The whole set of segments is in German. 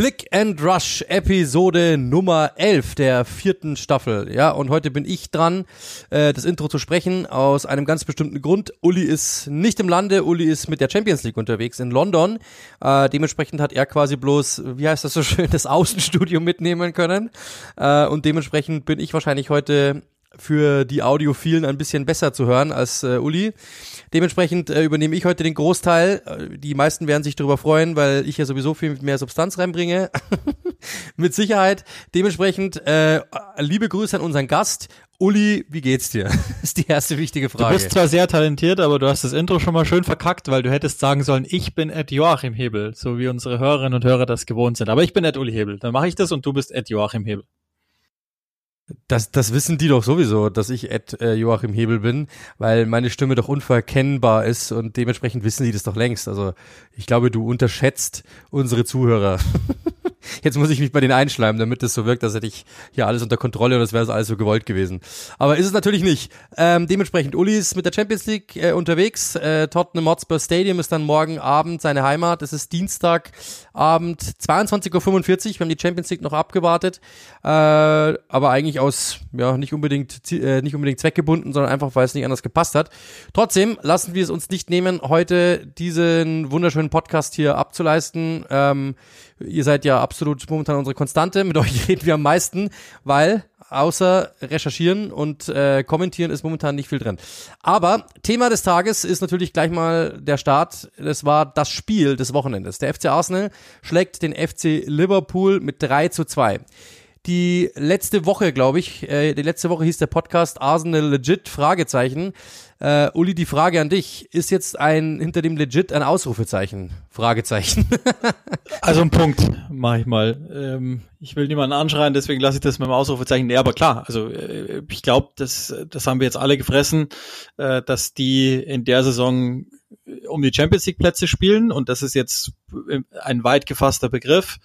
Click and Rush Episode Nummer 11 der vierten Staffel. Ja, und heute bin ich dran, äh, das Intro zu sprechen aus einem ganz bestimmten Grund. Uli ist nicht im Lande, Uli ist mit der Champions League unterwegs in London. Äh, dementsprechend hat er quasi bloß, wie heißt das so schön, das Außenstudio mitnehmen können. Äh, und dementsprechend bin ich wahrscheinlich heute für die Audiophilen ein bisschen besser zu hören als äh, Uli. Dementsprechend äh, übernehme ich heute den Großteil. Äh, die meisten werden sich darüber freuen, weil ich ja sowieso viel mehr Substanz reinbringe. Mit Sicherheit. Dementsprechend äh, liebe Grüße an unseren Gast. Uli, wie geht's dir? ist die erste wichtige Frage. Du bist zwar sehr talentiert, aber du hast das Intro schon mal schön verkackt, weil du hättest sagen sollen, ich bin Ed Joachim Hebel, so wie unsere Hörerinnen und Hörer das gewohnt sind. Aber ich bin Ed Uli Hebel. Dann mache ich das und du bist Ed Joachim Hebel. Das, das wissen die doch sowieso, dass ich Ed äh, Joachim Hebel bin, weil meine Stimme doch unverkennbar ist und dementsprechend wissen die das doch längst. Also ich glaube, du unterschätzt unsere Zuhörer. Jetzt muss ich mich bei denen einschleimen, damit es so wirkt, als hätte ich hier alles unter Kontrolle und das wäre alles so gewollt gewesen. Aber ist es natürlich nicht. Ähm, dementsprechend, Uli ist mit der Champions League äh, unterwegs. Äh, Tottenham Hotspur Stadium ist dann morgen Abend seine Heimat. Es ist Dienstagabend 22.45 Uhr. Wir haben die Champions League noch abgewartet. Äh, aber eigentlich aus, ja, nicht unbedingt, äh, nicht unbedingt zweckgebunden, sondern einfach, weil es nicht anders gepasst hat. Trotzdem lassen wir es uns nicht nehmen, heute diesen wunderschönen Podcast hier abzuleisten. Ähm, ihr seid ja absolut momentan unsere Konstante. Mit euch reden wir am meisten, weil außer recherchieren und äh, kommentieren ist momentan nicht viel drin. Aber Thema des Tages ist natürlich gleich mal der Start. Das war das Spiel des Wochenendes. Der FC Arsenal schlägt den FC Liverpool mit 3 zu 2 die letzte Woche, glaube ich, äh, die letzte Woche hieß der Podcast Arsenal Legit, Fragezeichen. Äh, Uli, die Frage an dich, ist jetzt ein hinter dem Legit ein Ausrufezeichen? Fragezeichen. also ein Punkt, mache ich mal. Ähm, ich will niemanden anschreien, deswegen lasse ich das mit dem Ausrufezeichen. Nee, aber klar, also äh, ich glaube, das, das haben wir jetzt alle gefressen, äh, dass die in der Saison um die Champions League Plätze spielen und das ist jetzt ein weit gefasster Begriff.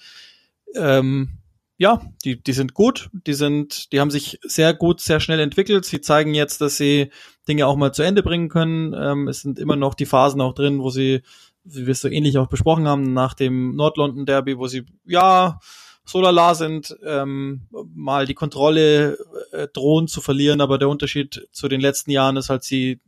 Ähm, ja, die, die sind gut, die sind, die haben sich sehr gut, sehr schnell entwickelt. Sie zeigen jetzt, dass sie Dinge auch mal zu Ende bringen können. Ähm, es sind immer noch die Phasen auch drin, wo sie, wie wir es so ähnlich auch besprochen haben, nach dem Nord-London Derby, wo sie, ja, so lala sind, ähm, mal die Kontrolle äh, drohen zu verlieren, aber der Unterschied zu den letzten Jahren ist halt, sie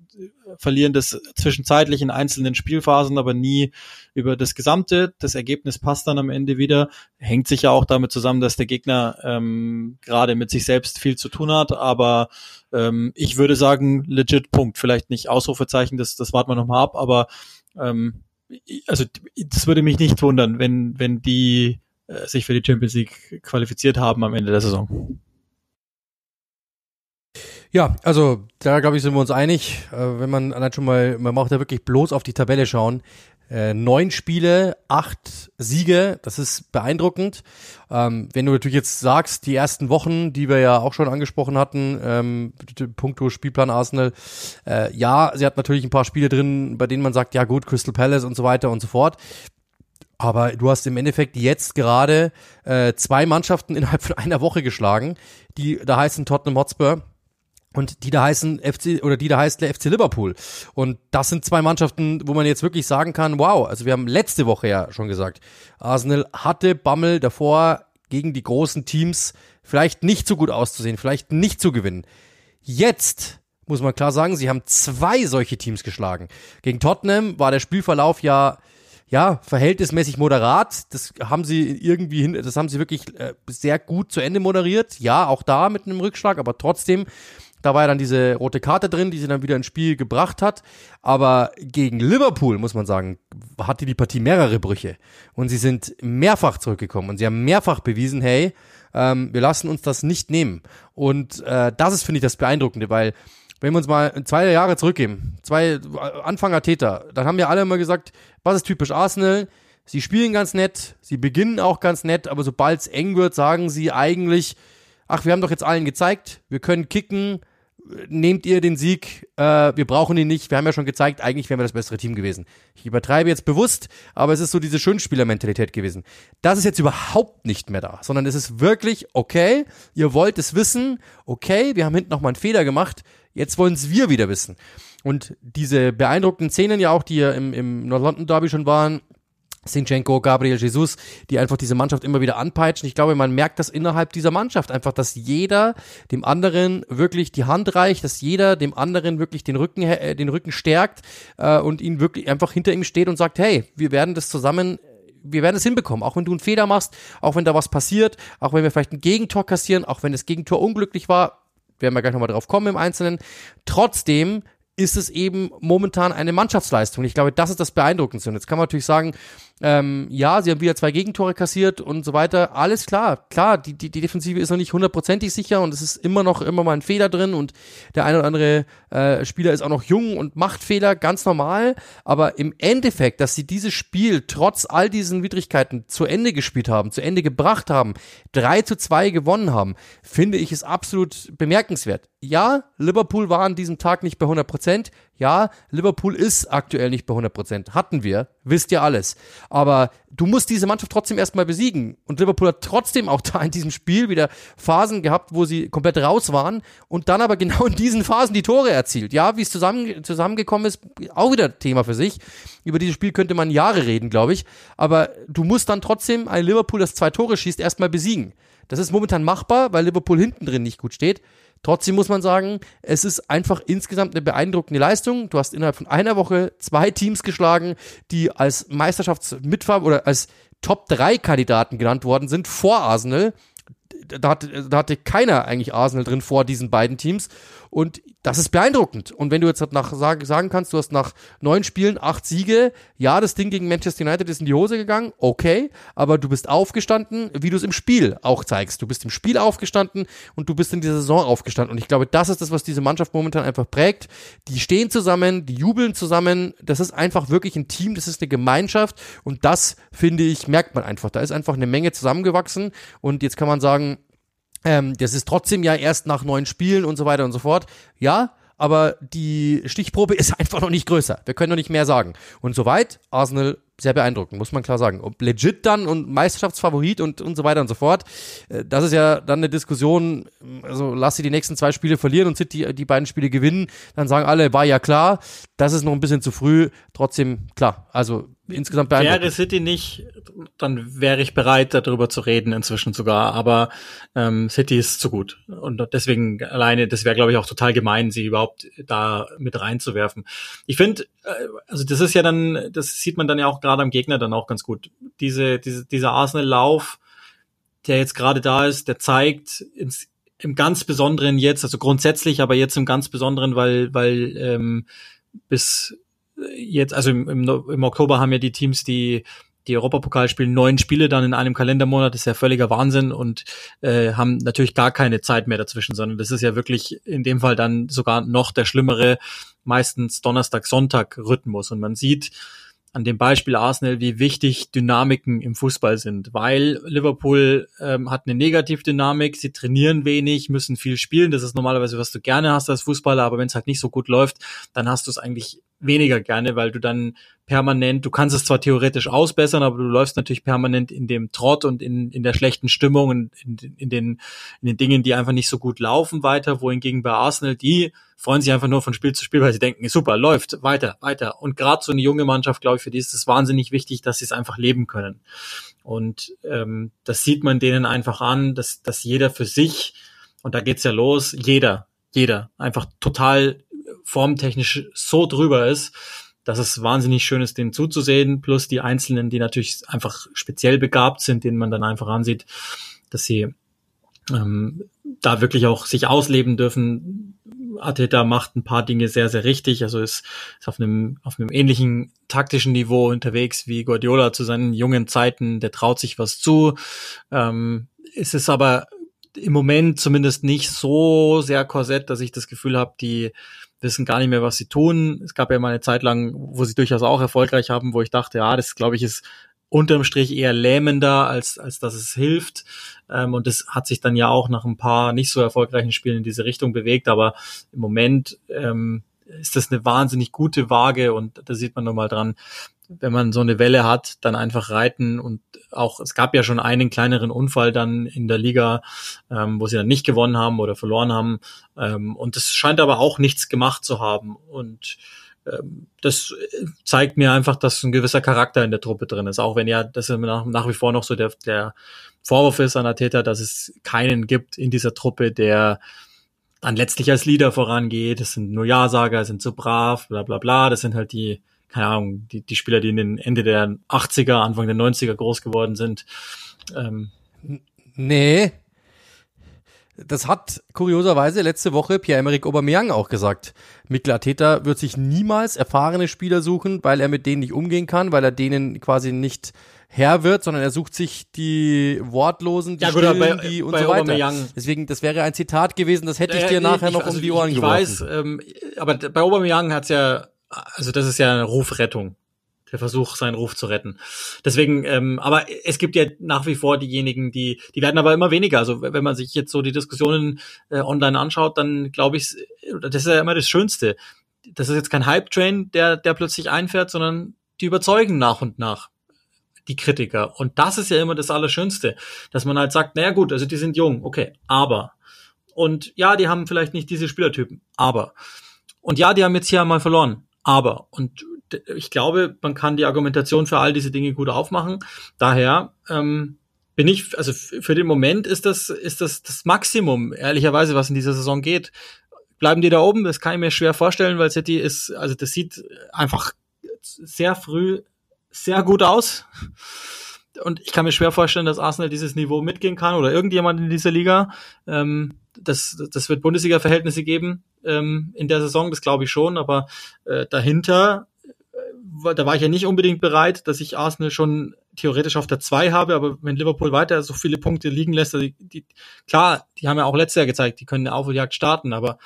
verlieren das zwischenzeitlich in einzelnen Spielphasen, aber nie über das Gesamte. Das Ergebnis passt dann am Ende wieder. Hängt sich ja auch damit zusammen, dass der Gegner ähm, gerade mit sich selbst viel zu tun hat, aber ähm, ich würde sagen, legit Punkt. Vielleicht nicht Ausrufezeichen, das, das warten wir nochmal ab, aber ähm, also das würde mich nicht wundern, wenn, wenn die äh, sich für die Champions League qualifiziert haben am Ende der Saison. Ja, also da glaube ich, sind wir uns einig. Äh, wenn man allein schon mal, man braucht ja wirklich bloß auf die Tabelle schauen. Äh, neun Spiele, acht Siege, das ist beeindruckend. Ähm, wenn du natürlich jetzt sagst, die ersten Wochen, die wir ja auch schon angesprochen hatten, ähm, Punkto Spielplan Arsenal, äh, ja, sie hat natürlich ein paar Spiele drin, bei denen man sagt, ja gut, Crystal Palace und so weiter und so fort. Aber du hast im Endeffekt jetzt gerade äh, zwei Mannschaften innerhalb von einer Woche geschlagen, die da heißen Tottenham Hotspur und die da heißen FC oder die da heißt der FC Liverpool. Und das sind zwei Mannschaften, wo man jetzt wirklich sagen kann, wow, also wir haben letzte Woche ja schon gesagt, Arsenal hatte Bammel davor gegen die großen Teams vielleicht nicht so gut auszusehen, vielleicht nicht zu gewinnen. Jetzt muss man klar sagen, sie haben zwei solche Teams geschlagen. Gegen Tottenham war der Spielverlauf ja ja, verhältnismäßig moderat. Das haben sie irgendwie hin, das haben sie wirklich äh, sehr gut zu Ende moderiert. Ja, auch da mit einem Rückschlag, aber trotzdem da war ja dann diese rote Karte drin, die sie dann wieder ins Spiel gebracht hat. Aber gegen Liverpool, muss man sagen, hatte die Partie mehrere Brüche. Und sie sind mehrfach zurückgekommen und sie haben mehrfach bewiesen, hey, ähm, wir lassen uns das nicht nehmen. Und äh, das ist, finde ich, das Beeindruckende, weil wenn wir uns mal zwei Jahre zurückgeben, zwei Anfänger Täter, dann haben wir alle immer gesagt, was ist typisch Arsenal? Sie spielen ganz nett, sie beginnen auch ganz nett, aber sobald es eng wird, sagen sie eigentlich, ach, wir haben doch jetzt allen gezeigt, wir können kicken, nehmt ihr den Sieg, äh, wir brauchen ihn nicht, wir haben ja schon gezeigt, eigentlich wären wir das bessere Team gewesen. Ich übertreibe jetzt bewusst, aber es ist so diese Schönspielermentalität gewesen. Das ist jetzt überhaupt nicht mehr da, sondern es ist wirklich, okay, ihr wollt es wissen, okay, wir haben hinten nochmal einen Fehler gemacht, jetzt wollen es wir wieder wissen. Und diese beeindruckenden Szenen ja auch, die ja im, im North London Derby schon waren, Sinchenko, Gabriel Jesus, die einfach diese Mannschaft immer wieder anpeitschen. Ich glaube, man merkt das innerhalb dieser Mannschaft einfach, dass jeder dem anderen wirklich die Hand reicht, dass jeder dem anderen wirklich den Rücken, äh, den Rücken stärkt äh, und ihn wirklich einfach hinter ihm steht und sagt, hey, wir werden das zusammen wir werden es hinbekommen, auch wenn du einen Fehler machst, auch wenn da was passiert, auch wenn wir vielleicht ein Gegentor kassieren, auch wenn das Gegentor unglücklich war, werden wir gleich nochmal drauf kommen im Einzelnen. Trotzdem ist es eben momentan eine Mannschaftsleistung. Ich glaube, das ist das Beeindruckendste. Und jetzt kann man natürlich sagen, ähm, ja, sie haben wieder zwei Gegentore kassiert und so weiter. Alles klar, klar, die, die, die Defensive ist noch nicht hundertprozentig sicher und es ist immer noch immer mal ein Fehler drin und der eine oder andere äh, Spieler ist auch noch jung und macht Fehler, ganz normal. Aber im Endeffekt, dass sie dieses Spiel trotz all diesen Widrigkeiten zu Ende gespielt haben, zu Ende gebracht haben, drei zu zwei gewonnen haben, finde ich es absolut bemerkenswert. Ja, Liverpool war an diesem Tag nicht bei 100 Prozent. Ja, Liverpool ist aktuell nicht bei 100 Prozent. Hatten wir, wisst ihr alles. Aber du musst diese Mannschaft trotzdem erstmal besiegen. Und Liverpool hat trotzdem auch da in diesem Spiel wieder Phasen gehabt, wo sie komplett raus waren und dann aber genau in diesen Phasen die Tore erzielt. Ja, wie es zusammen, zusammengekommen ist, auch wieder Thema für sich. Über dieses Spiel könnte man Jahre reden, glaube ich. Aber du musst dann trotzdem ein Liverpool, das zwei Tore schießt, erstmal besiegen. Das ist momentan machbar, weil Liverpool hinten drin nicht gut steht. Trotzdem muss man sagen, es ist einfach insgesamt eine beeindruckende Leistung. Du hast innerhalb von einer Woche zwei Teams geschlagen, die als Meisterschaftsmitfahr oder als Top 3 Kandidaten genannt worden sind vor Arsenal. Da hatte, da hatte keiner eigentlich Arsenal drin vor diesen beiden Teams. Und das ist beeindruckend. Und wenn du jetzt nach sagen, sagen kannst, du hast nach neun Spielen acht Siege, ja, das Ding gegen Manchester United ist in die Hose gegangen, okay, aber du bist aufgestanden, wie du es im Spiel auch zeigst. Du bist im Spiel aufgestanden und du bist in dieser Saison aufgestanden. Und ich glaube, das ist das, was diese Mannschaft momentan einfach prägt. Die stehen zusammen, die jubeln zusammen. Das ist einfach wirklich ein Team, das ist eine Gemeinschaft. Und das, finde ich, merkt man einfach. Da ist einfach eine Menge zusammengewachsen. Und jetzt kann man sagen, ähm, das ist trotzdem ja erst nach neun Spielen und so weiter und so fort. Ja, aber die Stichprobe ist einfach noch nicht größer. Wir können noch nicht mehr sagen. Und soweit, Arsenal sehr beeindruckend, muss man klar sagen. Ob legit dann und Meisterschaftsfavorit und, und so weiter und so fort, äh, das ist ja dann eine Diskussion, also lass sie die nächsten zwei Spiele verlieren und City die beiden Spiele gewinnen, dann sagen alle, war ja klar, das ist noch ein bisschen zu früh, trotzdem klar, also insgesamt beeindruckend. Wäre City nicht, dann wäre ich bereit, darüber zu reden, inzwischen sogar. Aber ähm, City ist zu gut. Und deswegen alleine, das wäre, glaube ich, auch total gemein, sie überhaupt da mit reinzuwerfen. Ich finde, äh, also das ist ja dann, das sieht man dann ja auch gerade am Gegner dann auch ganz gut. Diese, diese, dieser Arsenal-Lauf, der jetzt gerade da ist, der zeigt ins, im ganz Besonderen jetzt, also grundsätzlich, aber jetzt im ganz Besonderen, weil, weil ähm, bis jetzt, also im, im, im Oktober haben ja die Teams, die die Europapokal spielen neun Spiele dann in einem Kalendermonat, ist ja völliger Wahnsinn und äh, haben natürlich gar keine Zeit mehr dazwischen, sondern das ist ja wirklich in dem Fall dann sogar noch der schlimmere, meistens Donnerstag-Sonntag-Rhythmus. Und man sieht, an dem Beispiel Arsenal, wie wichtig Dynamiken im Fußball sind, weil Liverpool ähm, hat eine Negativdynamik, sie trainieren wenig, müssen viel spielen, das ist normalerweise, was du gerne hast als Fußballer, aber wenn es halt nicht so gut läuft, dann hast du es eigentlich weniger gerne, weil du dann permanent, du kannst es zwar theoretisch ausbessern, aber du läufst natürlich permanent in dem Trott und in, in der schlechten Stimmung und in, in, den, in den Dingen, die einfach nicht so gut laufen weiter, wohingegen bei Arsenal, die freuen sich einfach nur von Spiel zu Spiel, weil sie denken, super, läuft, weiter, weiter. Und gerade so eine junge Mannschaft, glaube ich, für die ist es wahnsinnig wichtig, dass sie es einfach leben können. Und ähm, das sieht man denen einfach an, dass, dass jeder für sich, und da geht's ja los, jeder, jeder einfach total formtechnisch so drüber ist, dass es wahnsinnig schön ist, denen zuzusehen, plus die Einzelnen, die natürlich einfach speziell begabt sind, denen man dann einfach ansieht, dass sie ähm, da wirklich auch sich ausleben dürfen. Ateta macht ein paar Dinge sehr, sehr richtig, also ist, ist auf einem, auf einem ähnlichen taktischen Niveau unterwegs wie Guardiola zu seinen jungen Zeiten, der traut sich was zu. Ähm, ist es aber im Moment zumindest nicht so sehr Korsett, dass ich das Gefühl habe, die wissen gar nicht mehr, was sie tun. Es gab ja mal eine Zeit lang, wo sie durchaus auch erfolgreich haben, wo ich dachte, ja, das glaube ich ist unterm Strich eher lähmender, als, als dass es hilft. Ähm, und das hat sich dann ja auch nach ein paar nicht so erfolgreichen Spielen in diese Richtung bewegt. Aber im Moment ähm, ist das eine wahnsinnig gute Waage und da sieht man nochmal dran, wenn man so eine Welle hat, dann einfach reiten und auch, es gab ja schon einen kleineren Unfall dann in der Liga, ähm, wo sie dann nicht gewonnen haben oder verloren haben. Ähm, und es scheint aber auch nichts gemacht zu haben. Und das zeigt mir einfach, dass ein gewisser Charakter in der Truppe drin ist, auch wenn ja das nach, nach wie vor noch so der, der Vorwurf ist an der Täter, dass es keinen gibt in dieser Truppe, der dann letztlich als Leader vorangeht. Das sind nur Ja-Sager, sind so brav, bla bla bla. Das sind halt die, keine Ahnung, die, die Spieler, die in den Ende der 80er, Anfang der 90er groß geworden sind. Ähm, nee, das hat kurioserweise letzte Woche Pierre-Emerick Aubameyang auch gesagt. Mikkel Arteta wird sich niemals erfahrene Spieler suchen, weil er mit denen nicht umgehen kann, weil er denen quasi nicht Herr wird, sondern er sucht sich die Wortlosen, die ja, gut, Stillen, bei, die und so weiter. Aubameyang. Deswegen, das wäre ein Zitat gewesen, das hätte ich dir nachher ich, noch also um die Ohren ich, ich geworfen. Ich weiß, ähm, aber bei Aubameyang hat's ja, also das ist ja eine Rufrettung der Versuch, seinen Ruf zu retten. Deswegen, ähm, aber es gibt ja nach wie vor diejenigen, die, die werden aber immer weniger. Also wenn man sich jetzt so die Diskussionen äh, online anschaut, dann glaube ich, das ist ja immer das Schönste. Das ist jetzt kein Hype-Train, der, der plötzlich einfährt, sondern die überzeugen nach und nach die Kritiker. Und das ist ja immer das Allerschönste, dass man halt sagt, naja gut, also die sind jung, okay, aber. Und ja, die haben vielleicht nicht diese Spielertypen, aber. Und ja, die haben jetzt hier mal verloren, aber. Und ich glaube, man kann die Argumentation für all diese Dinge gut aufmachen. Daher ähm, bin ich, also für den Moment ist das, ist das das Maximum, ehrlicherweise, was in dieser Saison geht. Bleiben die da oben? Das kann ich mir schwer vorstellen, weil City ist, also das sieht einfach sehr früh sehr gut aus. Und ich kann mir schwer vorstellen, dass Arsenal dieses Niveau mitgehen kann oder irgendjemand in dieser Liga. Ähm, das, das wird Bundesliga-Verhältnisse geben ähm, in der Saison, das glaube ich schon. Aber äh, dahinter da war ich ja nicht unbedingt bereit, dass ich Arsenal schon theoretisch auf der 2 habe, aber wenn Liverpool weiter so viele Punkte liegen lässt, also die, die, klar, die haben ja auch letztes Jahr gezeigt, die können eine Aufholjagd starten, aber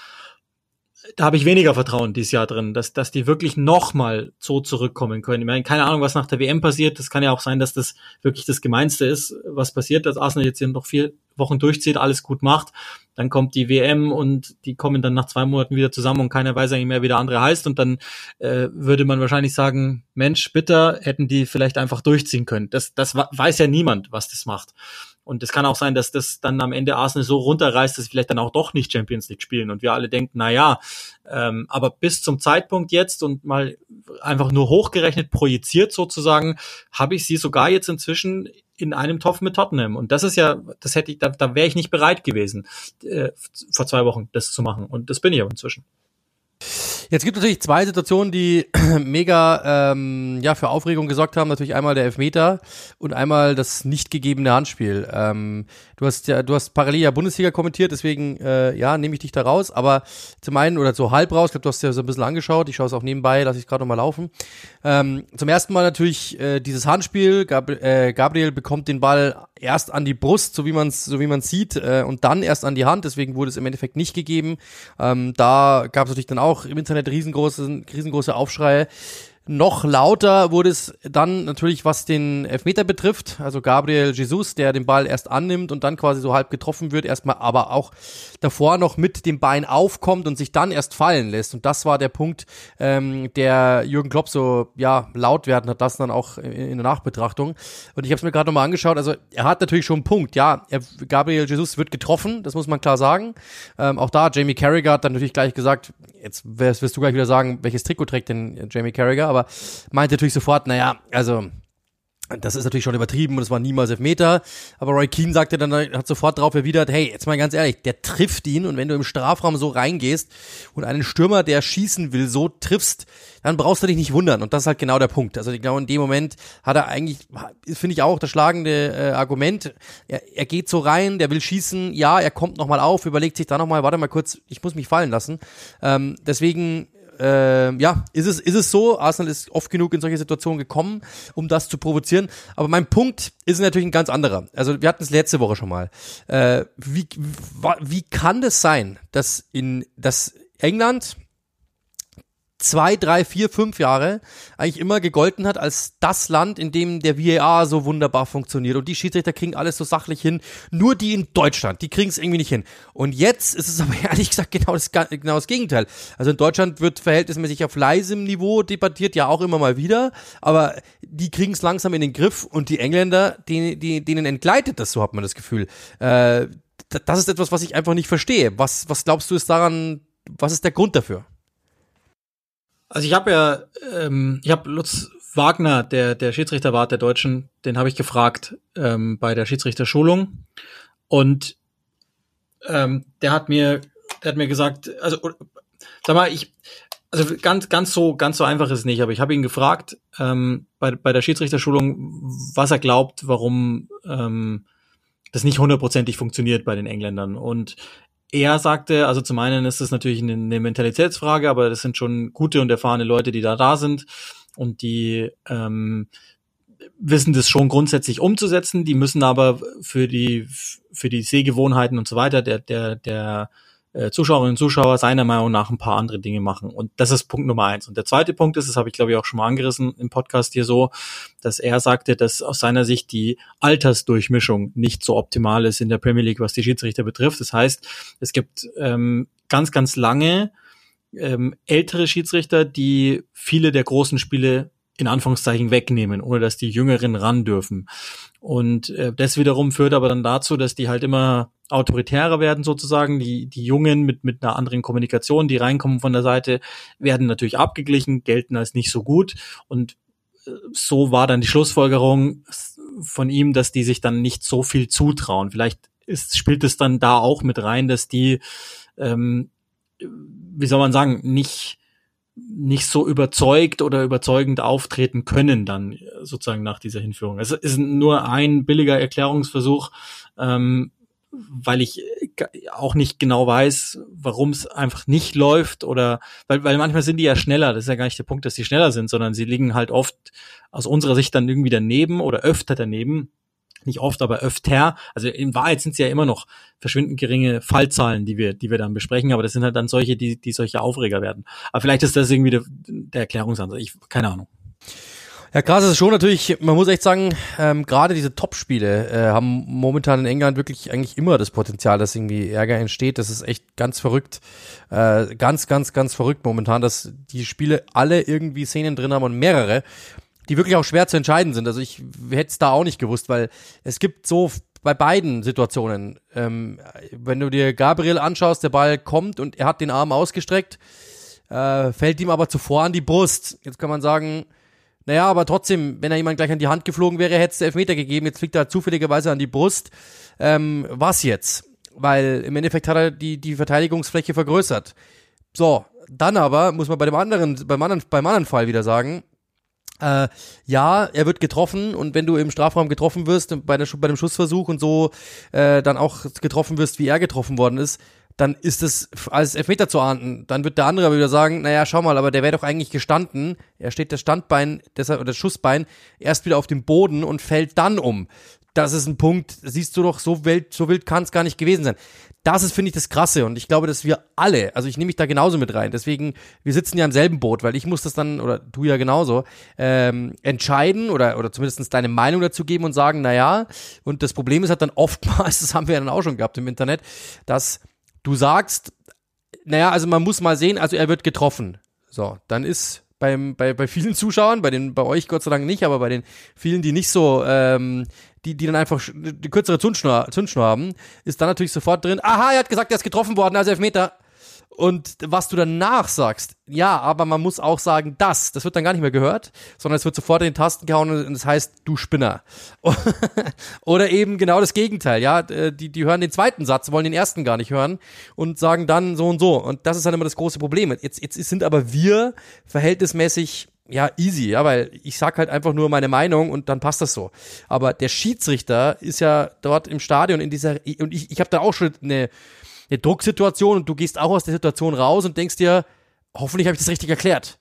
da habe ich weniger Vertrauen dieses Jahr drin, dass, dass die wirklich nochmal so zurückkommen können. Ich meine, keine Ahnung, was nach der WM passiert. Das kann ja auch sein, dass das wirklich das Gemeinste ist, was passiert, dass Arsenal jetzt hier noch vier Wochen durchzieht, alles gut macht. Dann kommt die WM und die kommen dann nach zwei Monaten wieder zusammen und keiner weiß eigentlich mehr, wie der andere heißt. Und dann äh, würde man wahrscheinlich sagen, Mensch, bitter, hätten die vielleicht einfach durchziehen können. Das, das weiß ja niemand, was das macht. Und es kann auch sein, dass das dann am Ende Arsenal so runterreißt, dass sie vielleicht dann auch doch nicht Champions League spielen und wir alle denken, na ja, ähm, aber bis zum Zeitpunkt jetzt und mal einfach nur hochgerechnet projiziert sozusagen, habe ich sie sogar jetzt inzwischen in einem Topf mit Tottenham. Und das ist ja, das hätte ich, da, da wäre ich nicht bereit gewesen, äh, vor zwei Wochen das zu machen. Und das bin ich aber inzwischen. Jetzt gibt es natürlich zwei Situationen, die mega ähm, ja für Aufregung gesorgt haben. Natürlich einmal der Elfmeter und einmal das nicht gegebene Handspiel. Ähm, du hast ja, du hast parallel ja Bundesliga kommentiert, deswegen äh, ja nehme ich dich da raus. Aber zum einen oder so halb raus. Ich glaube, du hast ja so ein bisschen angeschaut. Ich schaue es auch nebenbei, lasse ich gerade noch mal laufen. Ähm, zum ersten Mal natürlich äh, dieses Handspiel. Gab, äh, Gabriel bekommt den Ball erst an die Brust, so wie man es so wie man sieht, äh, und dann erst an die Hand. Deswegen wurde es im Endeffekt nicht gegeben. Ähm, da gab es natürlich dann auch im Internet riesengroße, riesengroße Aufschreie. Noch lauter wurde es dann natürlich, was den Elfmeter betrifft. Also Gabriel Jesus, der den Ball erst annimmt und dann quasi so halb getroffen wird, erstmal aber auch davor noch mit dem Bein aufkommt und sich dann erst fallen lässt. Und das war der Punkt, ähm, der Jürgen Klopp so ja laut werden hat lassen, dann auch in, der Nachbetrachtung. Und ich habe es mir gerade nochmal angeschaut. Also er hat natürlich schon einen Punkt. Ja, er, Gabriel Jesus wird getroffen, das muss man klar sagen. Ähm, auch da, Jamie Carragher hat dann natürlich gleich gesagt, jetzt wirst, wirst du gleich wieder sagen, welches Trikot trägt denn Jamie Carragher, aber meinte natürlich sofort, naja, also das ist natürlich schon übertrieben und es war niemals Elfmeter. Aber Roy Keane sagte dann, hat sofort darauf erwidert, hey, jetzt mal ganz ehrlich, der trifft ihn und wenn du im Strafraum so reingehst und einen Stürmer, der schießen will, so triffst, dann brauchst du dich nicht wundern. Und das ist halt genau der Punkt. Also genau in dem Moment hat er eigentlich, finde ich auch, das schlagende äh, Argument. Er, er geht so rein, der will schießen, ja, er kommt nochmal auf, überlegt sich dann nochmal, warte mal kurz, ich muss mich fallen lassen. Ähm, deswegen äh, ja, ist es, ist es so. Arsenal ist oft genug in solche Situationen gekommen, um das zu provozieren. Aber mein Punkt ist natürlich ein ganz anderer. Also wir hatten es letzte Woche schon mal. Äh, wie, wie kann das sein, dass in dass England zwei, drei, vier, fünf Jahre eigentlich immer gegolten hat als das Land, in dem der VAR so wunderbar funktioniert. Und die Schiedsrichter kriegen alles so sachlich hin. Nur die in Deutschland, die kriegen es irgendwie nicht hin. Und jetzt ist es aber ehrlich gesagt genau das, genau das Gegenteil. Also in Deutschland wird verhältnismäßig auf leisem Niveau debattiert, ja auch immer mal wieder. Aber die kriegen es langsam in den Griff. Und die Engländer, die, die, denen entgleitet das, so hat man das Gefühl. Äh, das ist etwas, was ich einfach nicht verstehe. Was, was glaubst du ist daran, was ist der Grund dafür? Also ich habe ja, ähm, ich habe Lutz Wagner, der der Schiedsrichter war der Deutschen, den habe ich gefragt ähm, bei der Schiedsrichterschulung. Und ähm, der hat mir, der hat mir gesagt, also sag mal, ich, also ganz ganz so ganz so einfach ist es nicht, aber ich habe ihn gefragt ähm, bei bei der Schiedsrichterschulung, was er glaubt, warum ähm, das nicht hundertprozentig funktioniert bei den Engländern. Und er sagte, also zum einen ist das natürlich eine, eine Mentalitätsfrage, aber das sind schon gute und erfahrene Leute, die da da sind und die ähm, wissen das schon grundsätzlich umzusetzen. Die müssen aber für die für die Sehgewohnheiten und so weiter der der der äh, Zuschauerinnen und Zuschauer seiner Meinung nach ein paar andere Dinge machen. Und das ist Punkt Nummer eins. Und der zweite Punkt ist, das habe ich glaube ich auch schon mal angerissen im Podcast hier so, dass er sagte, dass aus seiner Sicht die Altersdurchmischung nicht so optimal ist in der Premier League, was die Schiedsrichter betrifft. Das heißt, es gibt ähm, ganz, ganz lange ähm, ältere Schiedsrichter, die viele der großen Spiele in Anführungszeichen wegnehmen, ohne dass die Jüngeren ran dürfen. Und äh, das wiederum führt aber dann dazu, dass die halt immer autoritärer werden sozusagen. Die, die Jungen mit, mit einer anderen Kommunikation, die reinkommen von der Seite, werden natürlich abgeglichen, gelten als nicht so gut. Und äh, so war dann die Schlussfolgerung von ihm, dass die sich dann nicht so viel zutrauen. Vielleicht ist, spielt es dann da auch mit rein, dass die, ähm, wie soll man sagen, nicht nicht so überzeugt oder überzeugend auftreten können dann sozusagen nach dieser Hinführung. Es ist nur ein billiger Erklärungsversuch, ähm, weil ich auch nicht genau weiß, warum es einfach nicht läuft oder weil, weil manchmal sind die ja schneller. Das ist ja gar nicht der Punkt, dass sie schneller sind, sondern sie liegen halt oft aus unserer Sicht dann irgendwie daneben oder öfter daneben nicht oft, aber öfter. Also in Wahrheit sind es ja immer noch verschwindend geringe Fallzahlen, die wir, die wir dann besprechen, aber das sind halt dann solche, die, die solche Aufreger werden. Aber vielleicht ist das irgendwie der, der Erklärungsansatz. Ich, keine Ahnung. Ja, krass ist schon natürlich, man muss echt sagen, ähm, gerade diese Top-Spiele äh, haben momentan in England wirklich eigentlich immer das Potenzial, dass irgendwie Ärger entsteht. Das ist echt ganz verrückt. Äh, ganz, ganz, ganz verrückt momentan, dass die Spiele alle irgendwie Szenen drin haben und mehrere die wirklich auch schwer zu entscheiden sind. Also ich hätte es da auch nicht gewusst, weil es gibt so bei beiden Situationen, ähm, wenn du dir Gabriel anschaust, der Ball kommt und er hat den Arm ausgestreckt, äh, fällt ihm aber zuvor an die Brust. Jetzt kann man sagen, naja, aber trotzdem, wenn er jemand gleich an die Hand geflogen wäre, hätte es Elfmeter gegeben. Jetzt fliegt er zufälligerweise an die Brust. Ähm, was jetzt? Weil im Endeffekt hat er die, die Verteidigungsfläche vergrößert. So, dann aber muss man bei dem anderen, beim anderen, beim anderen Fall wieder sagen, äh, ja, er wird getroffen und wenn du im Strafraum getroffen wirst, bei, der, bei dem Schussversuch und so äh, dann auch getroffen wirst, wie er getroffen worden ist, dann ist es als Elfmeter zu ahnden. Dann wird der andere wieder sagen, naja, schau mal, aber der wäre doch eigentlich gestanden. Er steht das Standbein, deshalb, das Schussbein erst wieder auf dem Boden und fällt dann um. Das ist ein Punkt, siehst du doch, so wild, so wild kann es gar nicht gewesen sein das ist, finde ich, das Krasse. Und ich glaube, dass wir alle, also ich nehme mich da genauso mit rein. Deswegen, wir sitzen ja im selben Boot, weil ich muss das dann, oder du ja genauso, ähm, entscheiden oder, oder zumindest deine Meinung dazu geben und sagen, na ja, und das Problem ist halt dann oftmals, das haben wir ja dann auch schon gehabt im Internet, dass du sagst, naja, also man muss mal sehen, also er wird getroffen. So, dann ist beim, bei, bei vielen Zuschauern, bei den, bei euch Gott sei Dank nicht, aber bei den vielen, die nicht so ähm, die, die dann einfach die kürzere Zündschnur, Zündschnur haben, ist dann natürlich sofort drin, aha, er hat gesagt, er ist getroffen worden, also Elfmeter. Und was du danach sagst, ja, aber man muss auch sagen, das, das wird dann gar nicht mehr gehört, sondern es wird sofort in den Tasten gehauen und es heißt, du Spinner. Oder eben genau das Gegenteil, ja, die, die hören den zweiten Satz, wollen den ersten gar nicht hören und sagen dann so und so. Und das ist dann immer das große Problem. Jetzt, jetzt sind aber wir verhältnismäßig ja, easy, ja, weil ich sag halt einfach nur meine Meinung und dann passt das so. Aber der Schiedsrichter ist ja dort im Stadion in dieser und ich, ich habe da auch schon eine, eine Drucksituation und du gehst auch aus der Situation raus und denkst dir, hoffentlich habe ich das richtig erklärt.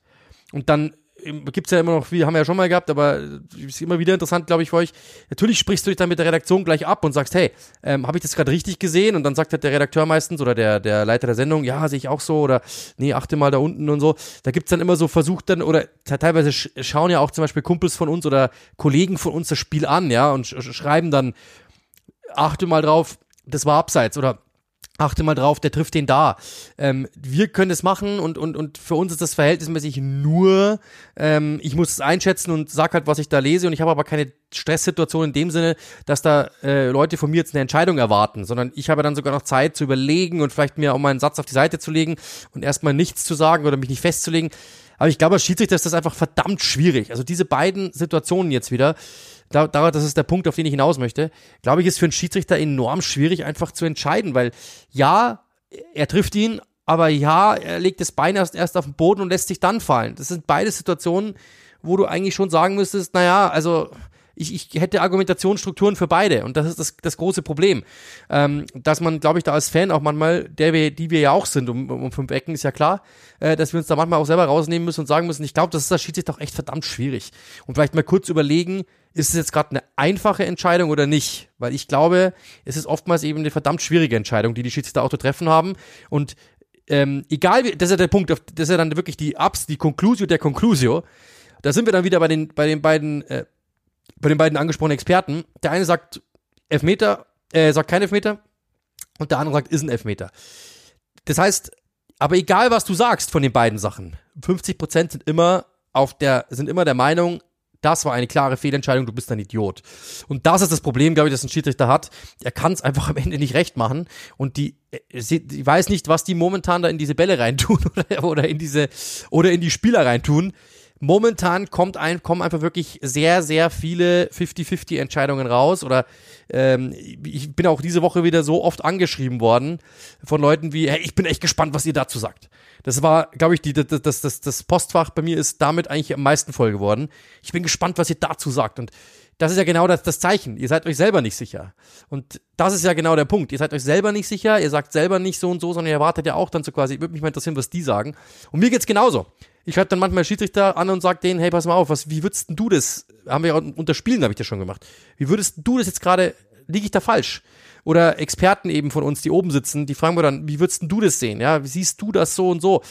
Und dann gibt es ja immer noch, wir haben ja schon mal gehabt, aber ist immer wieder interessant, glaube ich, für euch. Natürlich sprichst du dich dann mit der Redaktion gleich ab und sagst, hey, ähm, habe ich das gerade richtig gesehen? Und dann sagt halt der Redakteur meistens oder der, der Leiter der Sendung, ja, sehe ich auch so oder nee, achte mal da unten und so. Da gibt's dann immer so versucht dann, oder teilweise schauen ja auch zum Beispiel Kumpels von uns oder Kollegen von uns das Spiel an, ja, und sch schreiben dann, achte mal drauf, das war abseits oder achte mal drauf, der trifft den da. Ähm, wir können es machen und, und, und für uns ist das verhältnismäßig nur, ähm, ich muss es einschätzen und sag halt, was ich da lese und ich habe aber keine Stresssituation in dem Sinne, dass da äh, Leute von mir jetzt eine Entscheidung erwarten, sondern ich habe dann sogar noch Zeit zu überlegen und vielleicht mir auch mal einen Satz auf die Seite zu legen und erstmal nichts zu sagen oder mich nicht festzulegen. Aber ich glaube, als Schiedsrichter ist das einfach verdammt schwierig. Also diese beiden Situationen jetzt wieder, da, da, das ist der Punkt, auf den ich hinaus möchte, glaube ich, ist für einen Schiedsrichter enorm schwierig einfach zu entscheiden, weil ja, er trifft ihn, aber ja, er legt das Bein erst, erst auf den Boden und lässt sich dann fallen. Das sind beide Situationen, wo du eigentlich schon sagen müsstest, naja, also ich, ich hätte Argumentationsstrukturen für beide und das ist das, das große Problem. Ähm, dass man, glaube ich, da als Fan auch manchmal, der wir, die wir ja auch sind um, um fünf Ecken, ist ja klar, äh, dass wir uns da manchmal auch selber rausnehmen müssen und sagen müssen, ich glaube, das ist das Schiedsrichter doch echt verdammt schwierig. Und vielleicht mal kurz überlegen, ist es jetzt gerade eine einfache Entscheidung oder nicht? Weil ich glaube, es ist oftmals eben eine verdammt schwierige Entscheidung, die die Schiedsrichter auch zu treffen haben. Und ähm, egal, wie, das ist ja der Punkt, das ist ja dann wirklich die Ups, die Conclusio der Conclusio. Da sind wir dann wieder bei den, bei den beiden, äh, bei den beiden angesprochenen Experten. Der eine sagt Elfmeter, äh, sagt kein Elfmeter und der andere sagt, ist ein Elfmeter. Das heißt, aber egal was du sagst von den beiden Sachen, 50% sind immer auf der, sind immer der Meinung, das war eine klare Fehlentscheidung, du bist ein Idiot. Und das ist das Problem, glaube ich, das ein Schiedsrichter hat. Er kann es einfach am Ende nicht recht machen. Und die, ich weiß nicht, was die momentan da in diese Bälle reintun oder, oder in diese, oder in die Spieler reintun momentan kommt ein, kommen einfach wirklich sehr, sehr viele 50-50 Entscheidungen raus. Oder ähm, ich bin auch diese Woche wieder so oft angeschrieben worden von Leuten wie, hey, ich bin echt gespannt, was ihr dazu sagt. Das war, glaube ich, die, das, das, das, das Postfach bei mir ist damit eigentlich am meisten voll geworden. Ich bin gespannt, was ihr dazu sagt. Und das ist ja genau das, das Zeichen. Ihr seid euch selber nicht sicher. Und das ist ja genau der Punkt. Ihr seid euch selber nicht sicher, ihr sagt selber nicht so und so, sondern ihr erwartet ja auch dann so quasi, würde mich mal interessieren, was die sagen. Und mir geht's genauso. Ich schreibe dann manchmal Schiedsrichter an und sage denen, hey, pass mal auf, was, wie würdest du das, haben wir ja unter Spielen, habe ich das schon gemacht, wie würdest du das jetzt gerade, liege ich da falsch? Oder Experten eben von uns, die oben sitzen, die fragen wir dann, wie würdest du das sehen? Ja, wie siehst du das so und so?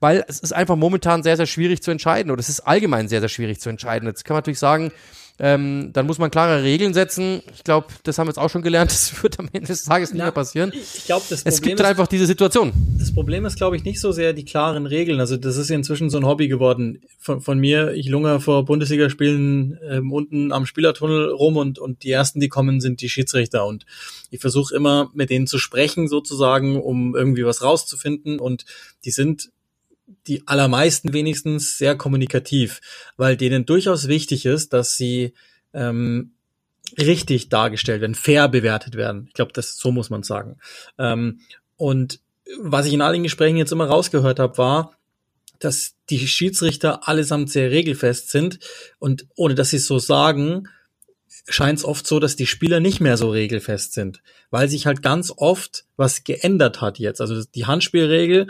Weil es ist einfach momentan sehr, sehr schwierig zu entscheiden oder es ist allgemein sehr, sehr schwierig zu entscheiden. Jetzt kann man natürlich sagen, ähm, dann muss man klare Regeln setzen. Ich glaube, das haben wir jetzt auch schon gelernt. Das wird am Ende des Tages nicht mehr passieren. Ich glaube, das Problem es gibt ist, einfach diese Situation. Das Problem ist, glaube ich, nicht so sehr die klaren Regeln. Also das ist inzwischen so ein Hobby geworden von, von mir. Ich lungere vor Bundesligaspielen ähm, unten am Spielertunnel rum und und die ersten, die kommen, sind die Schiedsrichter und ich versuche immer mit denen zu sprechen sozusagen, um irgendwie was rauszufinden und die sind die allermeisten wenigstens sehr kommunikativ, weil denen durchaus wichtig ist, dass sie ähm, richtig dargestellt werden, fair bewertet werden. Ich glaube, das so muss man sagen. Ähm, und was ich in allen Gesprächen jetzt immer rausgehört habe, war, dass die Schiedsrichter allesamt sehr regelfest sind und ohne dass sie es so sagen, scheint es oft so, dass die Spieler nicht mehr so regelfest sind, weil sich halt ganz oft was geändert hat jetzt. Also die Handspielregel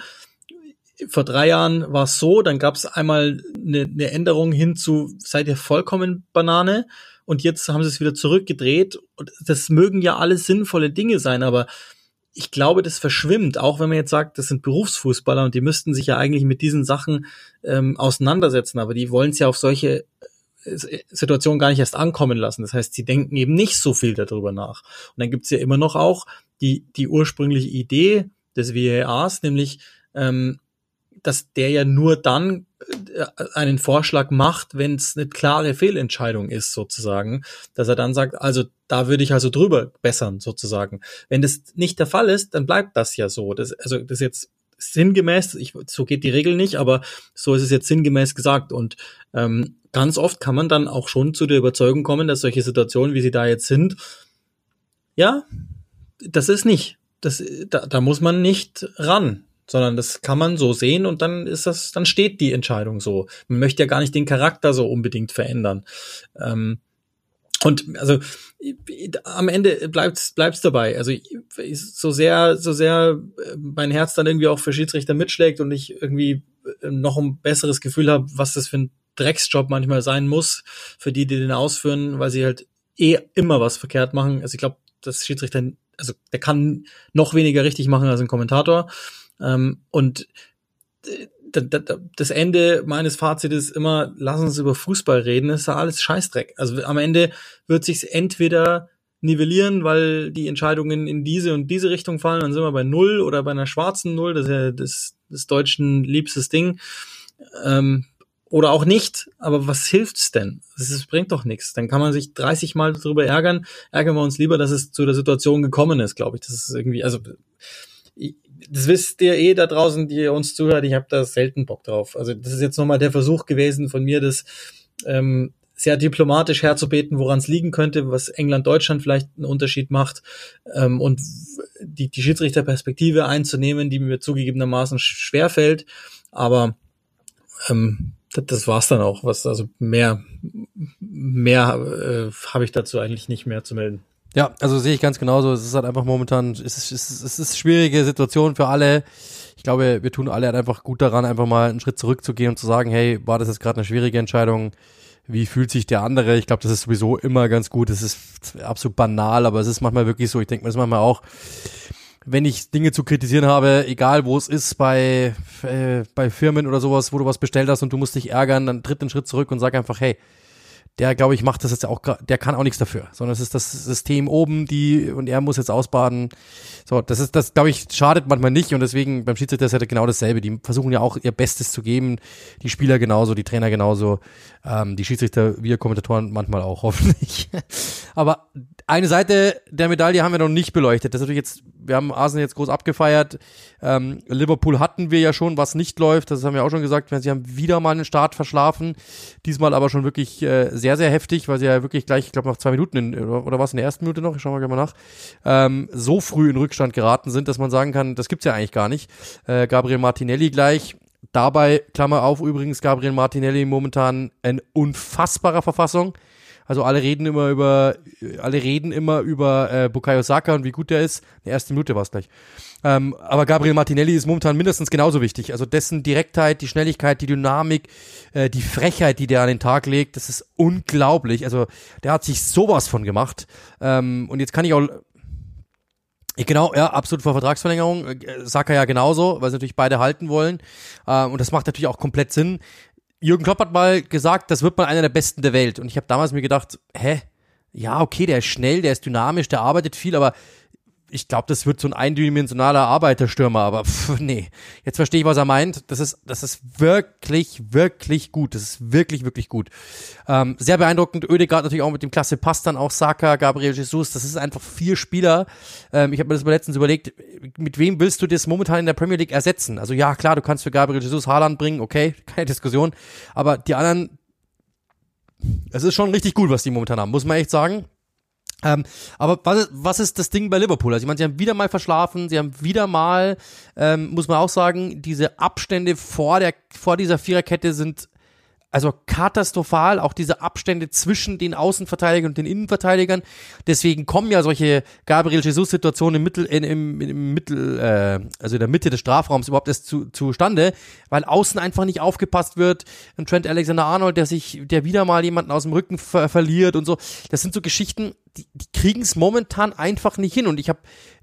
vor drei Jahren war es so, dann gab es einmal eine, eine Änderung hin zu, seid ihr vollkommen Banane? Und jetzt haben sie es wieder zurückgedreht. Und das mögen ja alles sinnvolle Dinge sein, aber ich glaube, das verschwimmt, auch wenn man jetzt sagt, das sind Berufsfußballer und die müssten sich ja eigentlich mit diesen Sachen ähm, auseinandersetzen, aber die wollen es ja auf solche äh, Situationen gar nicht erst ankommen lassen. Das heißt, sie denken eben nicht so viel darüber nach. Und dann gibt's ja immer noch auch die, die ursprüngliche Idee des VARs, nämlich ähm, dass der ja nur dann äh, einen Vorschlag macht, wenn es eine klare Fehlentscheidung ist, sozusagen, dass er dann sagt, also da würde ich also drüber bessern, sozusagen. Wenn das nicht der Fall ist, dann bleibt das ja so. Das, also das jetzt sinngemäß, ich, so geht die Regel nicht, aber so ist es jetzt sinngemäß gesagt. Und ähm, ganz oft kann man dann auch schon zu der Überzeugung kommen, dass solche Situationen, wie sie da jetzt sind, ja, das ist nicht. Das, da, da muss man nicht ran sondern das kann man so sehen und dann ist das, dann steht die Entscheidung so. Man möchte ja gar nicht den Charakter so unbedingt verändern. Ähm, und also am Ende bleibt's bleibt's dabei. Also so sehr so sehr äh, mein Herz dann irgendwie auch für Schiedsrichter mitschlägt und ich irgendwie äh, noch ein besseres Gefühl habe, was das für ein Drecksjob manchmal sein muss für die, die den ausführen, weil sie halt eh immer was verkehrt machen. Also ich glaube, das Schiedsrichter, also der kann noch weniger richtig machen als ein Kommentator. Ähm, und das Ende meines Fazits ist immer, lass uns über Fußball reden, ist ja alles Scheißdreck. Also am Ende wird sich's entweder nivellieren, weil die Entscheidungen in diese und diese Richtung fallen, dann sind wir bei Null oder bei einer schwarzen Null, das ist ja das, das Deutschen liebstes Ding. Ähm, oder auch nicht, aber was hilft's denn? Das bringt doch nichts. Dann kann man sich 30 Mal darüber ärgern. Ärgern wir uns lieber, dass es zu der Situation gekommen ist, glaube ich. Das ist irgendwie, also das wisst ihr eh da draußen, die ihr uns zuhört, ich habe da selten Bock drauf. Also das ist jetzt nochmal der Versuch gewesen von mir, das ähm, sehr diplomatisch herzubeten, woran es liegen könnte, was England-Deutschland vielleicht einen Unterschied macht ähm, und die, die Schiedsrichterperspektive einzunehmen, die mir zugegebenermaßen schwerfällt. Aber ähm, das, das war's dann auch. Was also mehr mehr äh, habe ich dazu eigentlich nicht mehr zu melden. Ja, also sehe ich ganz genauso. Es ist halt einfach momentan, es ist, es ist, es ist schwierige Situation für alle. Ich glaube, wir tun alle halt einfach gut daran, einfach mal einen Schritt zurückzugehen und zu sagen, hey, war das jetzt gerade eine schwierige Entscheidung? Wie fühlt sich der andere? Ich glaube, das ist sowieso immer ganz gut. Das ist absolut banal, aber es ist manchmal wirklich so. Ich denke mir das manchmal auch, wenn ich Dinge zu kritisieren habe, egal wo es ist, bei, äh, bei Firmen oder sowas, wo du was bestellt hast und du musst dich ärgern, dann tritt einen Schritt zurück und sag einfach, hey, der, glaube ich, macht das jetzt auch, der kann auch nichts dafür, sondern es ist das System oben, die, und er muss jetzt ausbaden. So, das ist, das, glaube ich, schadet manchmal nicht und deswegen beim Schiedsrichter ist halt genau dasselbe. Die versuchen ja auch ihr Bestes zu geben, die Spieler genauso, die Trainer genauso, ähm, die Schiedsrichter, wir Kommentatoren manchmal auch, hoffentlich. Aber eine Seite der Medaille haben wir noch nicht beleuchtet. Das ist natürlich jetzt, wir haben Arsenal jetzt groß abgefeiert. Ähm, Liverpool hatten wir ja schon, was nicht läuft. Das haben wir auch schon gesagt. Sie haben wieder mal einen Start verschlafen. Diesmal aber schon wirklich äh, sehr, sehr heftig, weil sie ja wirklich gleich, ich glaube, nach zwei Minuten in, oder, oder was in der ersten Minute noch, ich schau mal gerne mal nach, ähm, so früh in Rückstand geraten sind, dass man sagen kann, das gibt's ja eigentlich gar nicht. Äh, Gabriel Martinelli gleich. Dabei, Klammer auf, übrigens Gabriel Martinelli momentan in unfassbarer Verfassung. Also alle reden immer über, alle reden immer über äh, Bukayo Saka und wie gut der ist. Die erste Minute war es gleich. Ähm, aber Gabriel Martinelli ist momentan mindestens genauso wichtig. Also dessen Direktheit, die Schnelligkeit, die Dynamik, äh, die Frechheit, die der an den Tag legt, das ist unglaublich. Also der hat sich sowas von gemacht. Ähm, und jetzt kann ich auch Genau, ja, absolut vor Vertragsverlängerung. Äh, Saka ja genauso, weil sie natürlich beide halten wollen. Äh, und das macht natürlich auch komplett Sinn. Jürgen Klopp hat mal gesagt, das wird mal einer der Besten der Welt. Und ich habe damals mir gedacht, hä? Ja, okay, der ist schnell, der ist dynamisch, der arbeitet viel, aber ich glaube, das wird so ein eindimensionaler Arbeiterstürmer, aber pff, nee. Jetzt verstehe ich, was er meint. Das ist, das ist wirklich, wirklich gut. Das ist wirklich, wirklich gut. Ähm, sehr beeindruckend. Oedegaard natürlich auch mit dem Klasse Pass dann auch Saka, Gabriel Jesus. Das ist einfach vier Spieler. Ähm, ich habe mir das mal letztens überlegt, mit wem willst du das momentan in der Premier League ersetzen? Also ja, klar, du kannst für Gabriel Jesus Haaland bringen, okay, keine Diskussion. Aber die anderen, es ist schon richtig gut, was die momentan haben, muss man echt sagen. Ähm, aber was ist, was ist das Ding bei Liverpool? Also ich meine, sie haben wieder mal verschlafen, sie haben wieder mal, ähm, muss man auch sagen, diese Abstände vor der vor dieser Viererkette sind also katastrophal, auch diese Abstände zwischen den Außenverteidigern und den Innenverteidigern. Deswegen kommen ja solche Gabriel Jesus-Situationen im Mittel, in, im, im Mittel, äh, also in der Mitte des Strafraums überhaupt erst zu, zustande, weil außen einfach nicht aufgepasst wird. Und Trent Alexander-Arnold, der sich, der wieder mal jemanden aus dem Rücken ver verliert und so. Das sind so Geschichten, die, die kriegen es momentan einfach nicht hin. Und ich habe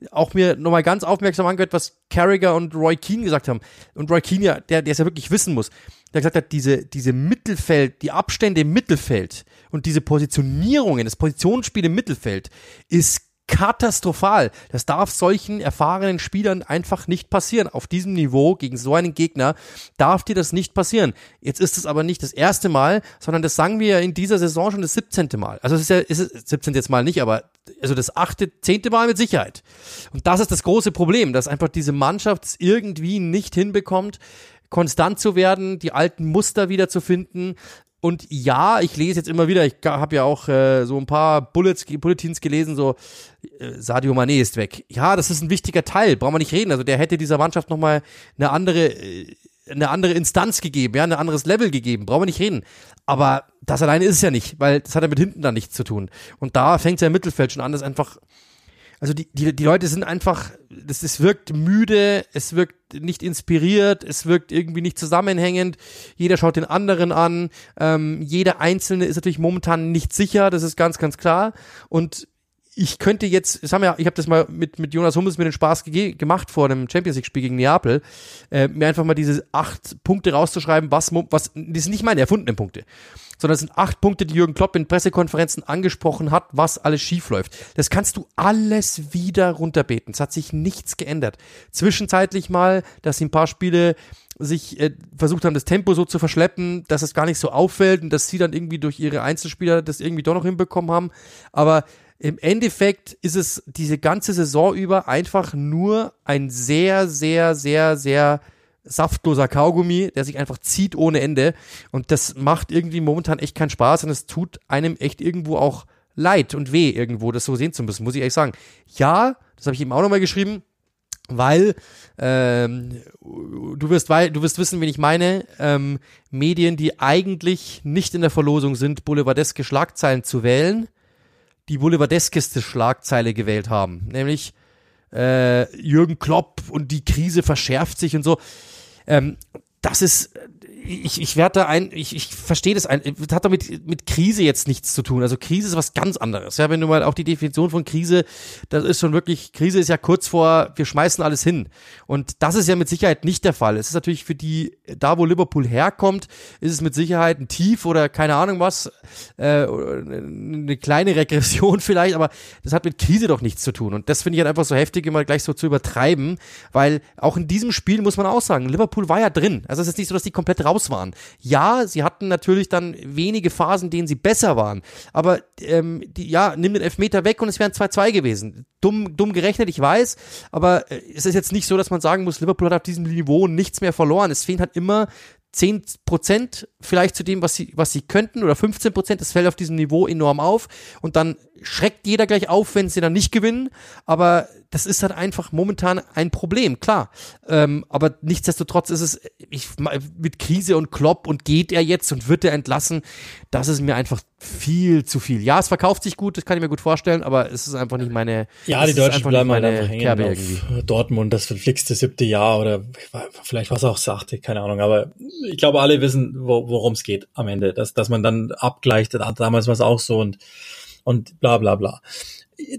auch mir nochmal ganz aufmerksam angehört, was Carragher und Roy Keane gesagt haben. Und Roy Keane ja, der, der es ja wirklich wissen muss der gesagt hat, diese, diese Mittelfeld, die Abstände im Mittelfeld und diese Positionierungen, das Positionsspiel im Mittelfeld ist katastrophal. Das darf solchen erfahrenen Spielern einfach nicht passieren. Auf diesem Niveau gegen so einen Gegner darf dir das nicht passieren. Jetzt ist es aber nicht das erste Mal, sondern das sagen wir ja in dieser Saison schon das 17. Mal. Also es ist ja, ist es 17. jetzt mal nicht, aber also das achte, zehnte Mal mit Sicherheit. Und das ist das große Problem, dass einfach diese Mannschaft irgendwie nicht hinbekommt, konstant zu werden, die alten Muster wieder zu finden. Und ja, ich lese jetzt immer wieder, ich habe ja auch äh, so ein paar Bullets, Bulletins gelesen, so äh, Sadio Mané ist weg. Ja, das ist ein wichtiger Teil, brauchen wir nicht reden. Also der hätte dieser Mannschaft nochmal eine andere, äh, eine andere Instanz gegeben, ja, ein anderes Level gegeben, brauchen wir nicht reden. Aber das alleine ist es ja nicht, weil das hat ja mit hinten dann nichts zu tun. Und da fängt es ja im Mittelfeld schon an, das einfach also die, die, die Leute sind einfach, das, es wirkt müde, es wirkt nicht inspiriert, es wirkt irgendwie nicht zusammenhängend, jeder schaut den anderen an, ähm, jeder Einzelne ist natürlich momentan nicht sicher, das ist ganz, ganz klar. Und ich könnte jetzt, das haben ja, ich habe das mal mit, mit Jonas Hummels mir den Spaß gemacht vor einem Champions League Spiel gegen Neapel, äh, mir einfach mal diese acht Punkte rauszuschreiben, was, was, das sind nicht meine erfundenen Punkte, sondern es sind acht Punkte, die Jürgen Klopp in Pressekonferenzen angesprochen hat, was alles schief läuft. Das kannst du alles wieder runterbeten. Es hat sich nichts geändert. Zwischenzeitlich mal, dass sie ein paar Spiele sich äh, versucht haben, das Tempo so zu verschleppen, dass es gar nicht so auffällt und dass sie dann irgendwie durch ihre Einzelspieler das irgendwie doch noch hinbekommen haben. Aber im Endeffekt ist es diese ganze Saison über einfach nur ein sehr, sehr, sehr, sehr saftloser Kaugummi, der sich einfach zieht ohne Ende. Und das macht irgendwie momentan echt keinen Spaß und es tut einem echt irgendwo auch leid und weh, irgendwo das so sehen zu müssen, muss ich ehrlich sagen. Ja, das habe ich eben auch nochmal geschrieben, weil ähm, du wirst du wirst wissen, wen ich meine. Ähm, Medien, die eigentlich nicht in der Verlosung sind, boulevardeske Schlagzeilen zu wählen, die boulevardeskeste Schlagzeile gewählt haben, nämlich äh, Jürgen Klopp und die Krise verschärft sich und so. Ähm, das ist ich, ich werde da ein, ich, ich verstehe das ein, das hat damit mit Krise jetzt nichts zu tun. Also Krise ist was ganz anderes. Ja, wenn du mal auch die Definition von Krise, das ist schon wirklich, Krise ist ja kurz vor, wir schmeißen alles hin. Und das ist ja mit Sicherheit nicht der Fall. Es ist natürlich für die, da wo Liverpool herkommt, ist es mit Sicherheit ein Tief oder keine Ahnung was, äh, eine kleine Regression vielleicht, aber das hat mit Krise doch nichts zu tun. Und das finde ich halt einfach so heftig, immer gleich so zu übertreiben, weil auch in diesem Spiel muss man auch sagen, Liverpool war ja drin. Also es ist nicht so, dass die komplett raus raus waren. Ja, sie hatten natürlich dann wenige Phasen, denen sie besser waren. Aber ähm, die, ja, nimm den Elfmeter weg und es wären 2-2 gewesen. Dumm, dumm gerechnet, ich weiß. Aber äh, es ist jetzt nicht so, dass man sagen muss, Liverpool hat auf diesem Niveau nichts mehr verloren. Es fehlen halt immer 10 Prozent vielleicht zu dem, was sie, was sie könnten oder 15 Prozent. Das fällt auf diesem Niveau enorm auf. Und dann schreckt jeder gleich auf, wenn sie dann nicht gewinnen. Aber das ist halt einfach momentan ein Problem, klar. Ähm, aber nichtsdestotrotz ist es ich, mit Krise und Klopp und geht er jetzt und wird er entlassen, das ist mir einfach viel zu viel. Ja, es verkauft sich gut, das kann ich mir gut vorstellen, aber es ist einfach nicht meine. Ja, die Deutschen bleiben halt einfach hängen Kerbe auf irgendwie. Dortmund, das verflixte siebte Jahr oder vielleicht was auch sagte, keine Ahnung. Aber ich glaube, alle wissen, wo, worum es geht am Ende, dass dass man dann abgleicht. Damals war es auch so und und bla bla bla.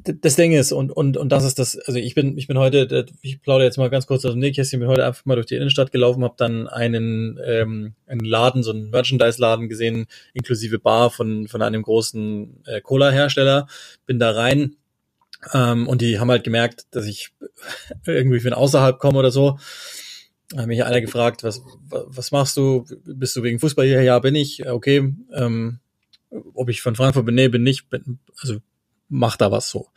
Das Ding ist, und, und, und das ist das, also ich bin, ich bin heute, ich plaudere jetzt mal ganz kurz aus dem Nähkästchen, bin heute einfach mal durch die Innenstadt gelaufen, habe dann einen, ähm, einen Laden, so einen Merchandise-Laden gesehen, inklusive Bar von, von einem großen äh, Cola-Hersteller, bin da rein, ähm, und die haben halt gemerkt, dass ich irgendwie von außerhalb komme oder so. Haben mich alle gefragt, was, was machst du? Bist du wegen Fußball hier? Ja, bin ich. Okay. Ähm, ob ich von Frankfurt bin, nee, bin nicht, bin, also mach da was so.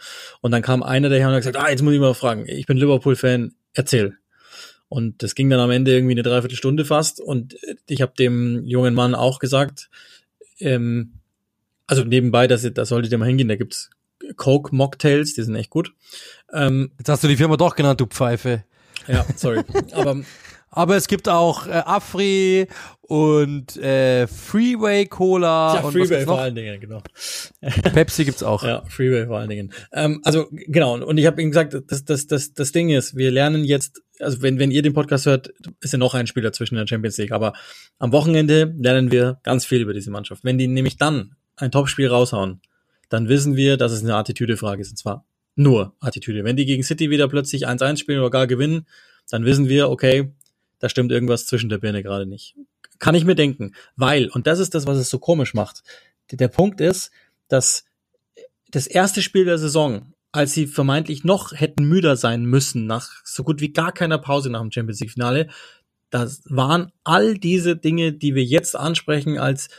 Und dann kam einer daher und hat gesagt, ah, jetzt muss ich mal fragen, ich bin Liverpool-Fan, erzähl. Und das ging dann am Ende irgendwie eine Dreiviertelstunde fast und ich habe dem jungen Mann auch gesagt, ähm, also nebenbei, dass da solltet ihr mal hingehen, da gibt's Coke Mocktails, die sind echt gut. Ähm, Jetzt hast du die Firma doch genannt, du Pfeife. Ja, sorry. Aber aber es gibt auch äh, Afri und äh, Freeway Cola. Ja, und Freeway vor allen Dingen, genau. Pepsi gibt's auch. Ja, Freeway vor allen Dingen. Ähm, also genau, und ich habe ihm gesagt, das, das, das, das Ding ist, wir lernen jetzt, also wenn, wenn ihr den Podcast hört, ist ja noch ein Spieler zwischen der Champions League, aber am Wochenende lernen wir ganz viel über diese Mannschaft. Wenn die nämlich dann ein Topspiel raushauen, dann wissen wir, dass es eine Attitüdefrage ist, und zwar nur Attitüde. Wenn die gegen City wieder plötzlich 1-1 spielen oder gar gewinnen, dann wissen wir, okay, da stimmt irgendwas zwischen der Birne gerade nicht. Kann ich mir denken, weil, und das ist das, was es so komisch macht. Der Punkt ist, dass das erste Spiel der Saison, als sie vermeintlich noch hätten müder sein müssen, nach so gut wie gar keiner Pause nach dem Champions League Finale, das waren all diese Dinge, die wir jetzt ansprechen als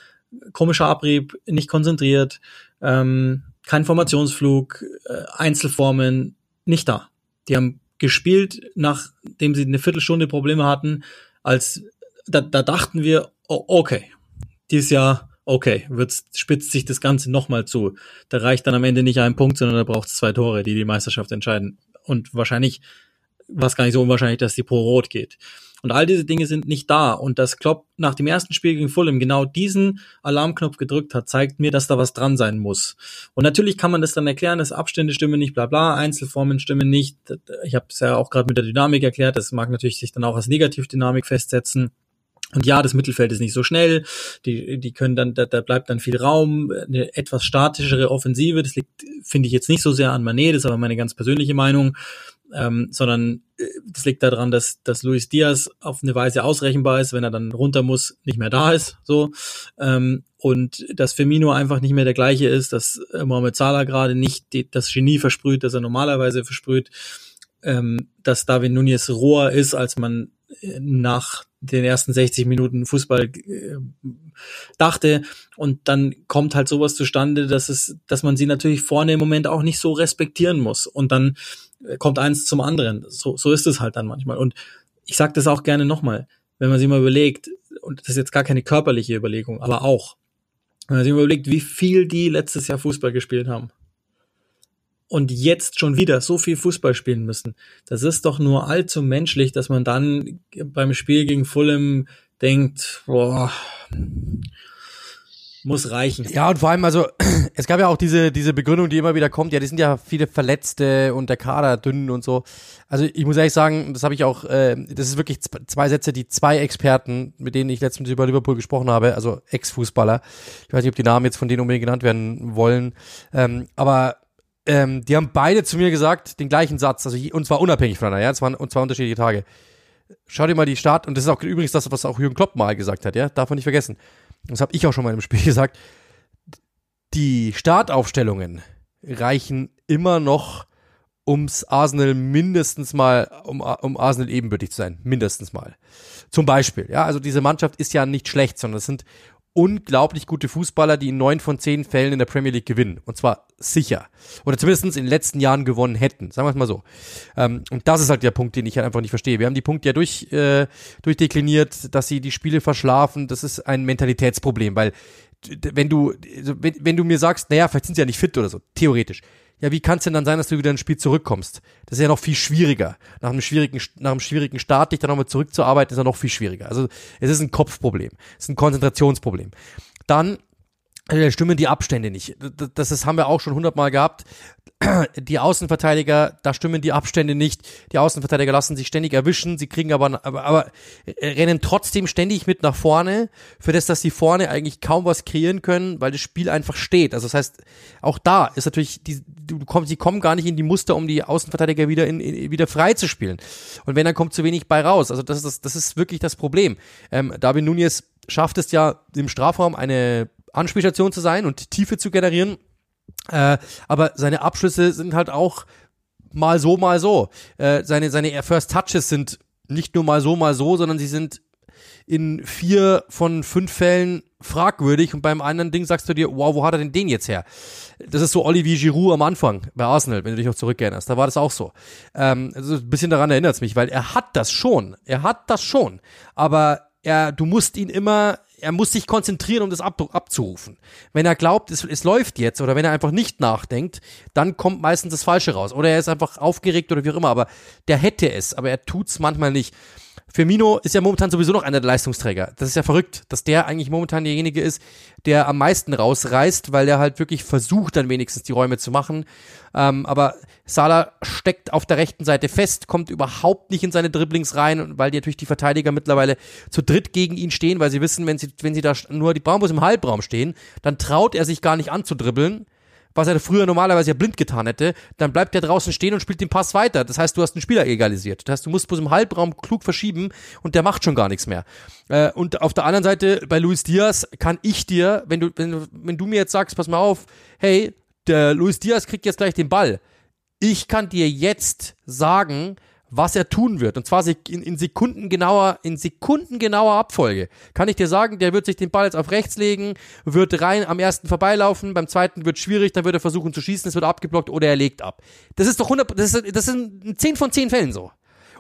komischer Abrieb, nicht konzentriert, ähm, kein Formationsflug, äh, Einzelformen, nicht da. Die haben gespielt, nachdem sie eine Viertelstunde Probleme hatten, als da, da dachten wir, oh, okay, dieses Jahr, okay, wird, spitzt sich das Ganze nochmal zu. Da reicht dann am Ende nicht ein Punkt, sondern da braucht es zwei Tore, die die Meisterschaft entscheiden. Und wahrscheinlich war es gar nicht so unwahrscheinlich, dass die pro Rot geht. Und all diese Dinge sind nicht da. Und dass Klopp nach dem ersten Spiel gegen Fulham genau diesen Alarmknopf gedrückt hat, zeigt mir, dass da was dran sein muss. Und natürlich kann man das dann erklären, dass Abstände stimmen nicht, bla bla, Einzelformen stimmen nicht. Ich habe es ja auch gerade mit der Dynamik erklärt, das mag natürlich sich dann auch als Negativdynamik festsetzen. Und ja, das Mittelfeld ist nicht so schnell, die, die können dann, da, da bleibt dann viel Raum, eine etwas statischere Offensive, das liegt, finde ich jetzt nicht so sehr an Manet, das ist aber meine ganz persönliche Meinung ähm, sondern äh, das liegt daran, dass, dass Luis Diaz auf eine Weise ausrechenbar ist, wenn er dann runter muss, nicht mehr da ist, so. Ähm, und dass Firmino einfach nicht mehr der gleiche ist, dass äh, Mohamed Salah gerade nicht die, das Genie versprüht, das er normalerweise versprüht, ähm, dass David Nunez roher ist, als man äh, nach den ersten 60 Minuten Fußball äh, dachte. Und dann kommt halt sowas zustande, dass es, dass man sie natürlich vorne im Moment auch nicht so respektieren muss. Und dann kommt eins zum anderen. So, so ist es halt dann manchmal. Und ich sage das auch gerne nochmal, wenn man sich mal überlegt, und das ist jetzt gar keine körperliche Überlegung, aber auch, wenn man sich mal überlegt, wie viel die letztes Jahr Fußball gespielt haben und jetzt schon wieder so viel Fußball spielen müssen. Das ist doch nur allzu menschlich, dass man dann beim Spiel gegen Fulham denkt, boah, muss reichen. Ja, und vor allem, also, es gab ja auch diese, diese Begründung, die immer wieder kommt, ja, die sind ja viele Verletzte und der Kader dünn und so. Also, ich muss ehrlich sagen, das habe ich auch, äh, das ist wirklich zwei Sätze, die zwei Experten, mit denen ich letztens über Liverpool gesprochen habe, also Ex-Fußballer, ich weiß nicht, ob die Namen jetzt von denen unbedingt genannt werden wollen, ähm, aber ähm, die haben beide zu mir gesagt, den gleichen Satz, also und zwar unabhängig voneinander, ja, es waren, und zwar unterschiedliche Tage. Schau dir mal die Start, und das ist auch übrigens das, was auch Jürgen Klopp mal gesagt hat, ja, darf man nicht vergessen. Das habe ich auch schon mal im Spiel gesagt. Die Startaufstellungen reichen immer noch, ums Arsenal mindestens mal, um, um Arsenal ebenbürtig zu sein, mindestens mal. Zum Beispiel, ja, also diese Mannschaft ist ja nicht schlecht, sondern es sind unglaublich gute Fußballer, die in neun von zehn Fällen in der Premier League gewinnen. Und zwar sicher. Oder zumindest in den letzten Jahren gewonnen hätten. Sagen wir es mal so. Ähm, und das ist halt der Punkt, den ich halt einfach nicht verstehe. Wir haben die Punkte ja durch, äh, durchdekliniert, dass sie die Spiele verschlafen. Das ist ein Mentalitätsproblem, weil wenn du, also wenn, wenn du mir sagst, naja, vielleicht sind sie ja nicht fit oder so, theoretisch ja, wie kann es denn dann sein, dass du wieder ins Spiel zurückkommst? Das ist ja noch viel schwieriger. Nach einem schwierigen, nach einem schwierigen Start dich dann nochmal zurückzuarbeiten, ist ja noch viel schwieriger. Also es ist ein Kopfproblem, es ist ein Konzentrationsproblem. Dann stimmen die Abstände nicht. Das, das haben wir auch schon hundertmal gehabt. Die Außenverteidiger, da stimmen die Abstände nicht. Die Außenverteidiger lassen sich ständig erwischen, sie kriegen aber, aber, aber äh, rennen trotzdem ständig mit nach vorne, für das, dass sie vorne eigentlich kaum was kreieren können, weil das Spiel einfach steht. Also das heißt, auch da ist natürlich, die, du kommst, sie kommen gar nicht in die Muster, um die Außenverteidiger wieder in, in, wieder frei zu spielen. Und wenn, dann kommt zu wenig bei raus. Also das ist, das ist wirklich das Problem. Ähm, David Nunez schafft es ja im Strafraum eine Anspielstation zu sein und Tiefe zu generieren. Äh, aber seine Abschlüsse sind halt auch mal so, mal so. Äh, seine, seine First Touches sind nicht nur mal so, mal so, sondern sie sind in vier von fünf Fällen fragwürdig und beim anderen Ding sagst du dir, wow, wo hat er denn den jetzt her? Das ist so Olivier Giroud am Anfang bei Arsenal, wenn du dich noch zurückerinnerst. Da war das auch so. Ähm, also ein bisschen daran erinnert es mich, weil er hat das schon. Er hat das schon. Aber er, du musst ihn immer er muss sich konzentrieren, um das ab, abzurufen. Wenn er glaubt, es, es läuft jetzt oder wenn er einfach nicht nachdenkt, dann kommt meistens das Falsche raus. Oder er ist einfach aufgeregt oder wie auch immer, aber der hätte es, aber er tut's manchmal nicht. Firmino ist ja momentan sowieso noch einer der Leistungsträger. Das ist ja verrückt, dass der eigentlich momentan derjenige ist, der am meisten rausreißt, weil er halt wirklich versucht, dann wenigstens die Räume zu machen. Ähm, aber Salah steckt auf der rechten Seite fest, kommt überhaupt nicht in seine Dribblings rein, weil natürlich die Verteidiger mittlerweile zu dritt gegen ihn stehen, weil sie wissen, wenn sie, wenn sie da nur die Bambus im Halbraum stehen, dann traut er sich gar nicht anzudribbeln was er früher normalerweise ja blind getan hätte, dann bleibt er draußen stehen und spielt den Pass weiter. Das heißt, du hast einen Spieler egalisiert. Das heißt, du musst bloß im Halbraum klug verschieben und der macht schon gar nichts mehr. Äh, und auf der anderen Seite, bei Luis Diaz kann ich dir, wenn du, wenn, wenn du mir jetzt sagst, pass mal auf, hey, der Luis Diaz kriegt jetzt gleich den Ball. Ich kann dir jetzt sagen, was er tun wird. Und zwar in, in sekundengenauer, in sekundengenauer Abfolge. Kann ich dir sagen, der wird sich den Ball jetzt auf rechts legen, wird rein am ersten vorbeilaufen, beim zweiten wird schwierig, dann wird er versuchen zu schießen, es wird abgeblockt oder er legt ab. Das ist doch 100, das ist, das sind 10 von 10 Fällen so.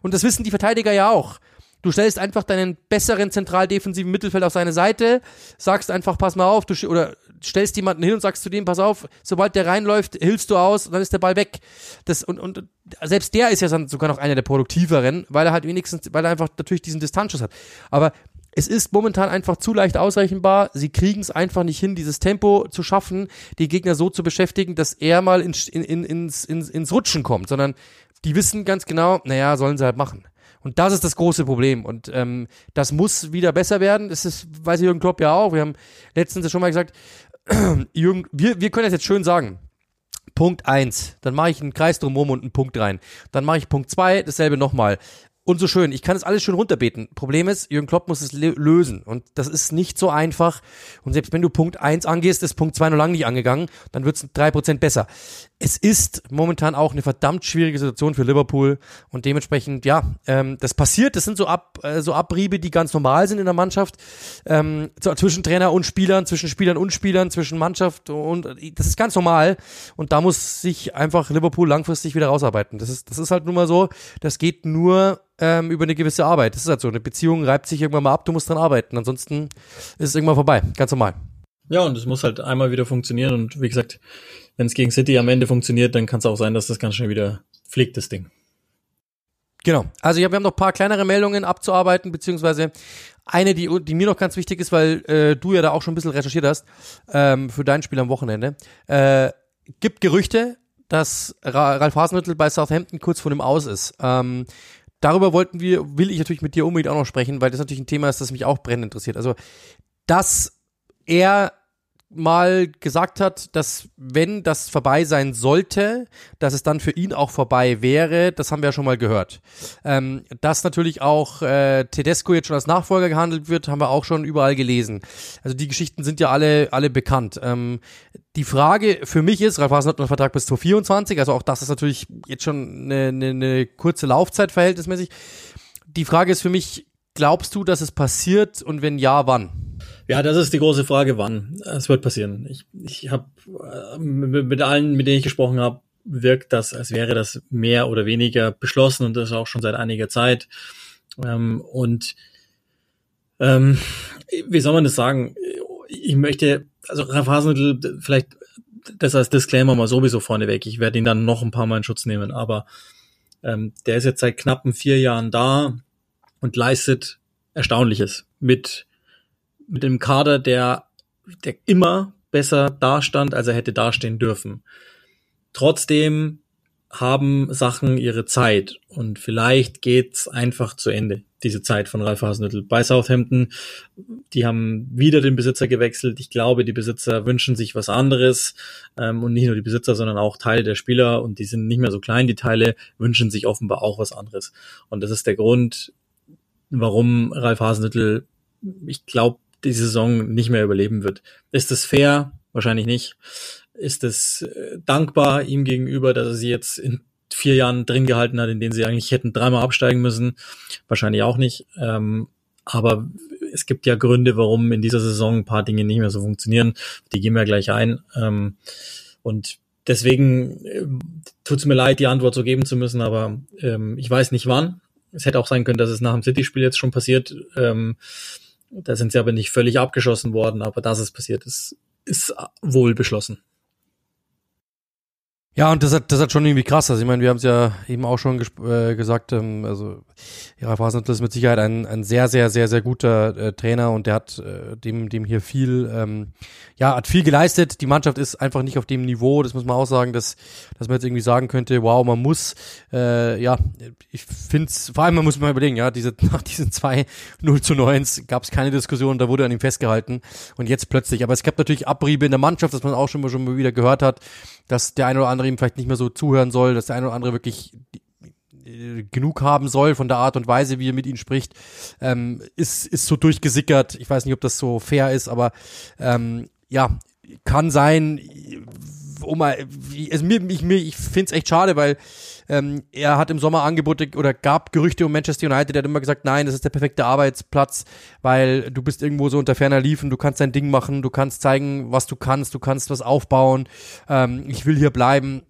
Und das wissen die Verteidiger ja auch. Du stellst einfach deinen besseren zentral-defensiven Mittelfeld auf seine Seite, sagst einfach, pass mal auf, du oder stellst jemanden hin und sagst zu dem, pass auf, sobald der reinläuft, hilfst du aus und dann ist der Ball weg. Das, und, und selbst der ist ja sogar noch einer der produktiveren, weil er halt wenigstens, weil er einfach natürlich diesen Distanzschuss hat. Aber es ist momentan einfach zu leicht ausrechenbar. Sie kriegen es einfach nicht hin, dieses Tempo zu schaffen, die Gegner so zu beschäftigen, dass er mal in, in, in, ins, ins, ins Rutschen kommt, sondern die wissen ganz genau, naja, sollen sie halt machen. Und das ist das große Problem. Und ähm, das muss wieder besser werden. Das ist, weiß Jürgen Klopp ja auch. Wir haben letztens schon mal gesagt, Jürgen, wir, wir können das jetzt schön sagen. Punkt eins, dann mache ich einen Kreis drumherum und einen Punkt rein. Dann mache ich Punkt zwei, dasselbe nochmal. und so schön. Ich kann es alles schön runterbeten. Problem ist, Jürgen Klopp muss es lösen. Und das ist nicht so einfach. Und selbst wenn du Punkt 1 angehst, ist Punkt 2 noch lange nicht angegangen, dann wird es 3% besser. Es ist momentan auch eine verdammt schwierige Situation für Liverpool. Und dementsprechend, ja, ähm, das passiert. Das sind so, Ab, äh, so Abriebe, die ganz normal sind in der Mannschaft. Ähm, zwischen Trainer und Spielern, zwischen Spielern und Spielern, zwischen Mannschaft und das ist ganz normal. Und da muss sich einfach Liverpool langfristig wieder rausarbeiten. Das ist, das ist halt nun mal so. Das geht nur ähm, über eine gewisse Arbeit. Das ist halt so. Eine Beziehung reibt sich irgendwann mal ab, du musst dran arbeiten. Ansonsten ist es irgendwann vorbei. Ganz normal. Ja, und es muss halt einmal wieder funktionieren. Und wie gesagt, wenn es gegen City am Ende funktioniert, dann kann es auch sein, dass das ganz schnell wieder fliegt, das Ding. Genau. Also ja, wir haben noch ein paar kleinere Meldungen abzuarbeiten, beziehungsweise eine, die, die mir noch ganz wichtig ist, weil äh, du ja da auch schon ein bisschen recherchiert hast ähm, für dein Spiel am Wochenende. Äh, gibt Gerüchte, dass Ralf Hasenhüttl bei Southampton kurz vor dem Aus ist. Ähm, darüber wollten wir, will ich natürlich mit dir unbedingt auch noch sprechen, weil das natürlich ein Thema ist, das mich auch brennend interessiert. Also, dass er mal gesagt hat, dass wenn das vorbei sein sollte, dass es dann für ihn auch vorbei wäre, das haben wir ja schon mal gehört. Ähm, dass natürlich auch äh, Tedesco jetzt schon als Nachfolger gehandelt wird, haben wir auch schon überall gelesen. Also die Geschichten sind ja alle, alle bekannt. Ähm, die Frage für mich ist, Ralf Hasen hat einen Vertrag bis 2024, also auch das ist natürlich jetzt schon eine, eine, eine kurze Laufzeit verhältnismäßig. Die Frage ist für mich, glaubst du, dass es passiert und wenn ja, wann? Ja, das ist die große Frage, wann. Es wird passieren. Ich, ich habe äh, mit allen, mit denen ich gesprochen habe, wirkt das, als wäre das mehr oder weniger beschlossen und das auch schon seit einiger Zeit. Ähm, und ähm, wie soll man das sagen? Ich möchte, also Ralf Hasenhüttl, vielleicht das als Disclaimer mal sowieso vorneweg. Ich werde ihn dann noch ein paar Mal in Schutz nehmen, aber ähm, der ist jetzt seit knappen vier Jahren da und leistet Erstaunliches mit mit einem Kader, der, der immer besser dastand, als er hätte dastehen dürfen. Trotzdem haben Sachen ihre Zeit und vielleicht geht's einfach zu Ende, diese Zeit von Ralf Hasenhüttl. Bei Southampton, die haben wieder den Besitzer gewechselt. Ich glaube, die Besitzer wünschen sich was anderes ähm, und nicht nur die Besitzer, sondern auch Teile der Spieler und die sind nicht mehr so klein, die Teile wünschen sich offenbar auch was anderes. Und das ist der Grund, warum Ralf Hasenhüttl, ich glaube, die Saison nicht mehr überleben wird. Ist es fair? Wahrscheinlich nicht. Ist es äh, dankbar ihm gegenüber, dass er sie jetzt in vier Jahren drin gehalten hat, in denen sie eigentlich hätten dreimal absteigen müssen? Wahrscheinlich auch nicht. Ähm, aber es gibt ja Gründe, warum in dieser Saison ein paar Dinge nicht mehr so funktionieren. Die gehen wir gleich ein. Ähm, und deswegen äh, tut es mir leid, die Antwort so geben zu müssen, aber ähm, ich weiß nicht wann. Es hätte auch sein können, dass es nach dem City-Spiel jetzt schon passiert. Ähm, da sind sie aber nicht völlig abgeschossen worden, aber dass es passiert ist, ist wohl beschlossen. Ja, und das hat, das hat schon irgendwie krass. Also ich meine, wir haben es ja eben auch schon äh, gesagt, ähm, also ja, Hasenhüttl ist mit Sicherheit ein, ein sehr, sehr, sehr, sehr guter äh, Trainer und der hat äh, dem, dem hier viel, ähm, ja, hat viel geleistet. Die Mannschaft ist einfach nicht auf dem Niveau, das muss man auch sagen, dass, dass man jetzt irgendwie sagen könnte, wow, man muss, äh, ja, ich finde es, vor allem man muss mal überlegen, ja, diese, nach diesen zwei 0 zu 9 gab es keine Diskussion, da wurde an ihm festgehalten und jetzt plötzlich. Aber es gab natürlich Abriebe in der Mannschaft, dass man auch schon mal, schon mal wieder gehört hat, dass der eine oder andere ihm vielleicht nicht mehr so zuhören soll, dass der eine oder andere wirklich genug haben soll von der Art und Weise, wie er mit ihnen spricht, ähm, ist, ist so durchgesickert. Ich weiß nicht, ob das so fair ist, aber ähm, ja, kann sein, mal, also mir, ich, mir, ich finde es echt schade, weil ähm, er hat im Sommer Angebote oder gab Gerüchte um Manchester United, der hat immer gesagt, nein, das ist der perfekte Arbeitsplatz, weil du bist irgendwo so unter ferner Liefen, du kannst dein Ding machen, du kannst zeigen, was du kannst, du kannst was aufbauen, ähm, ich will hier bleiben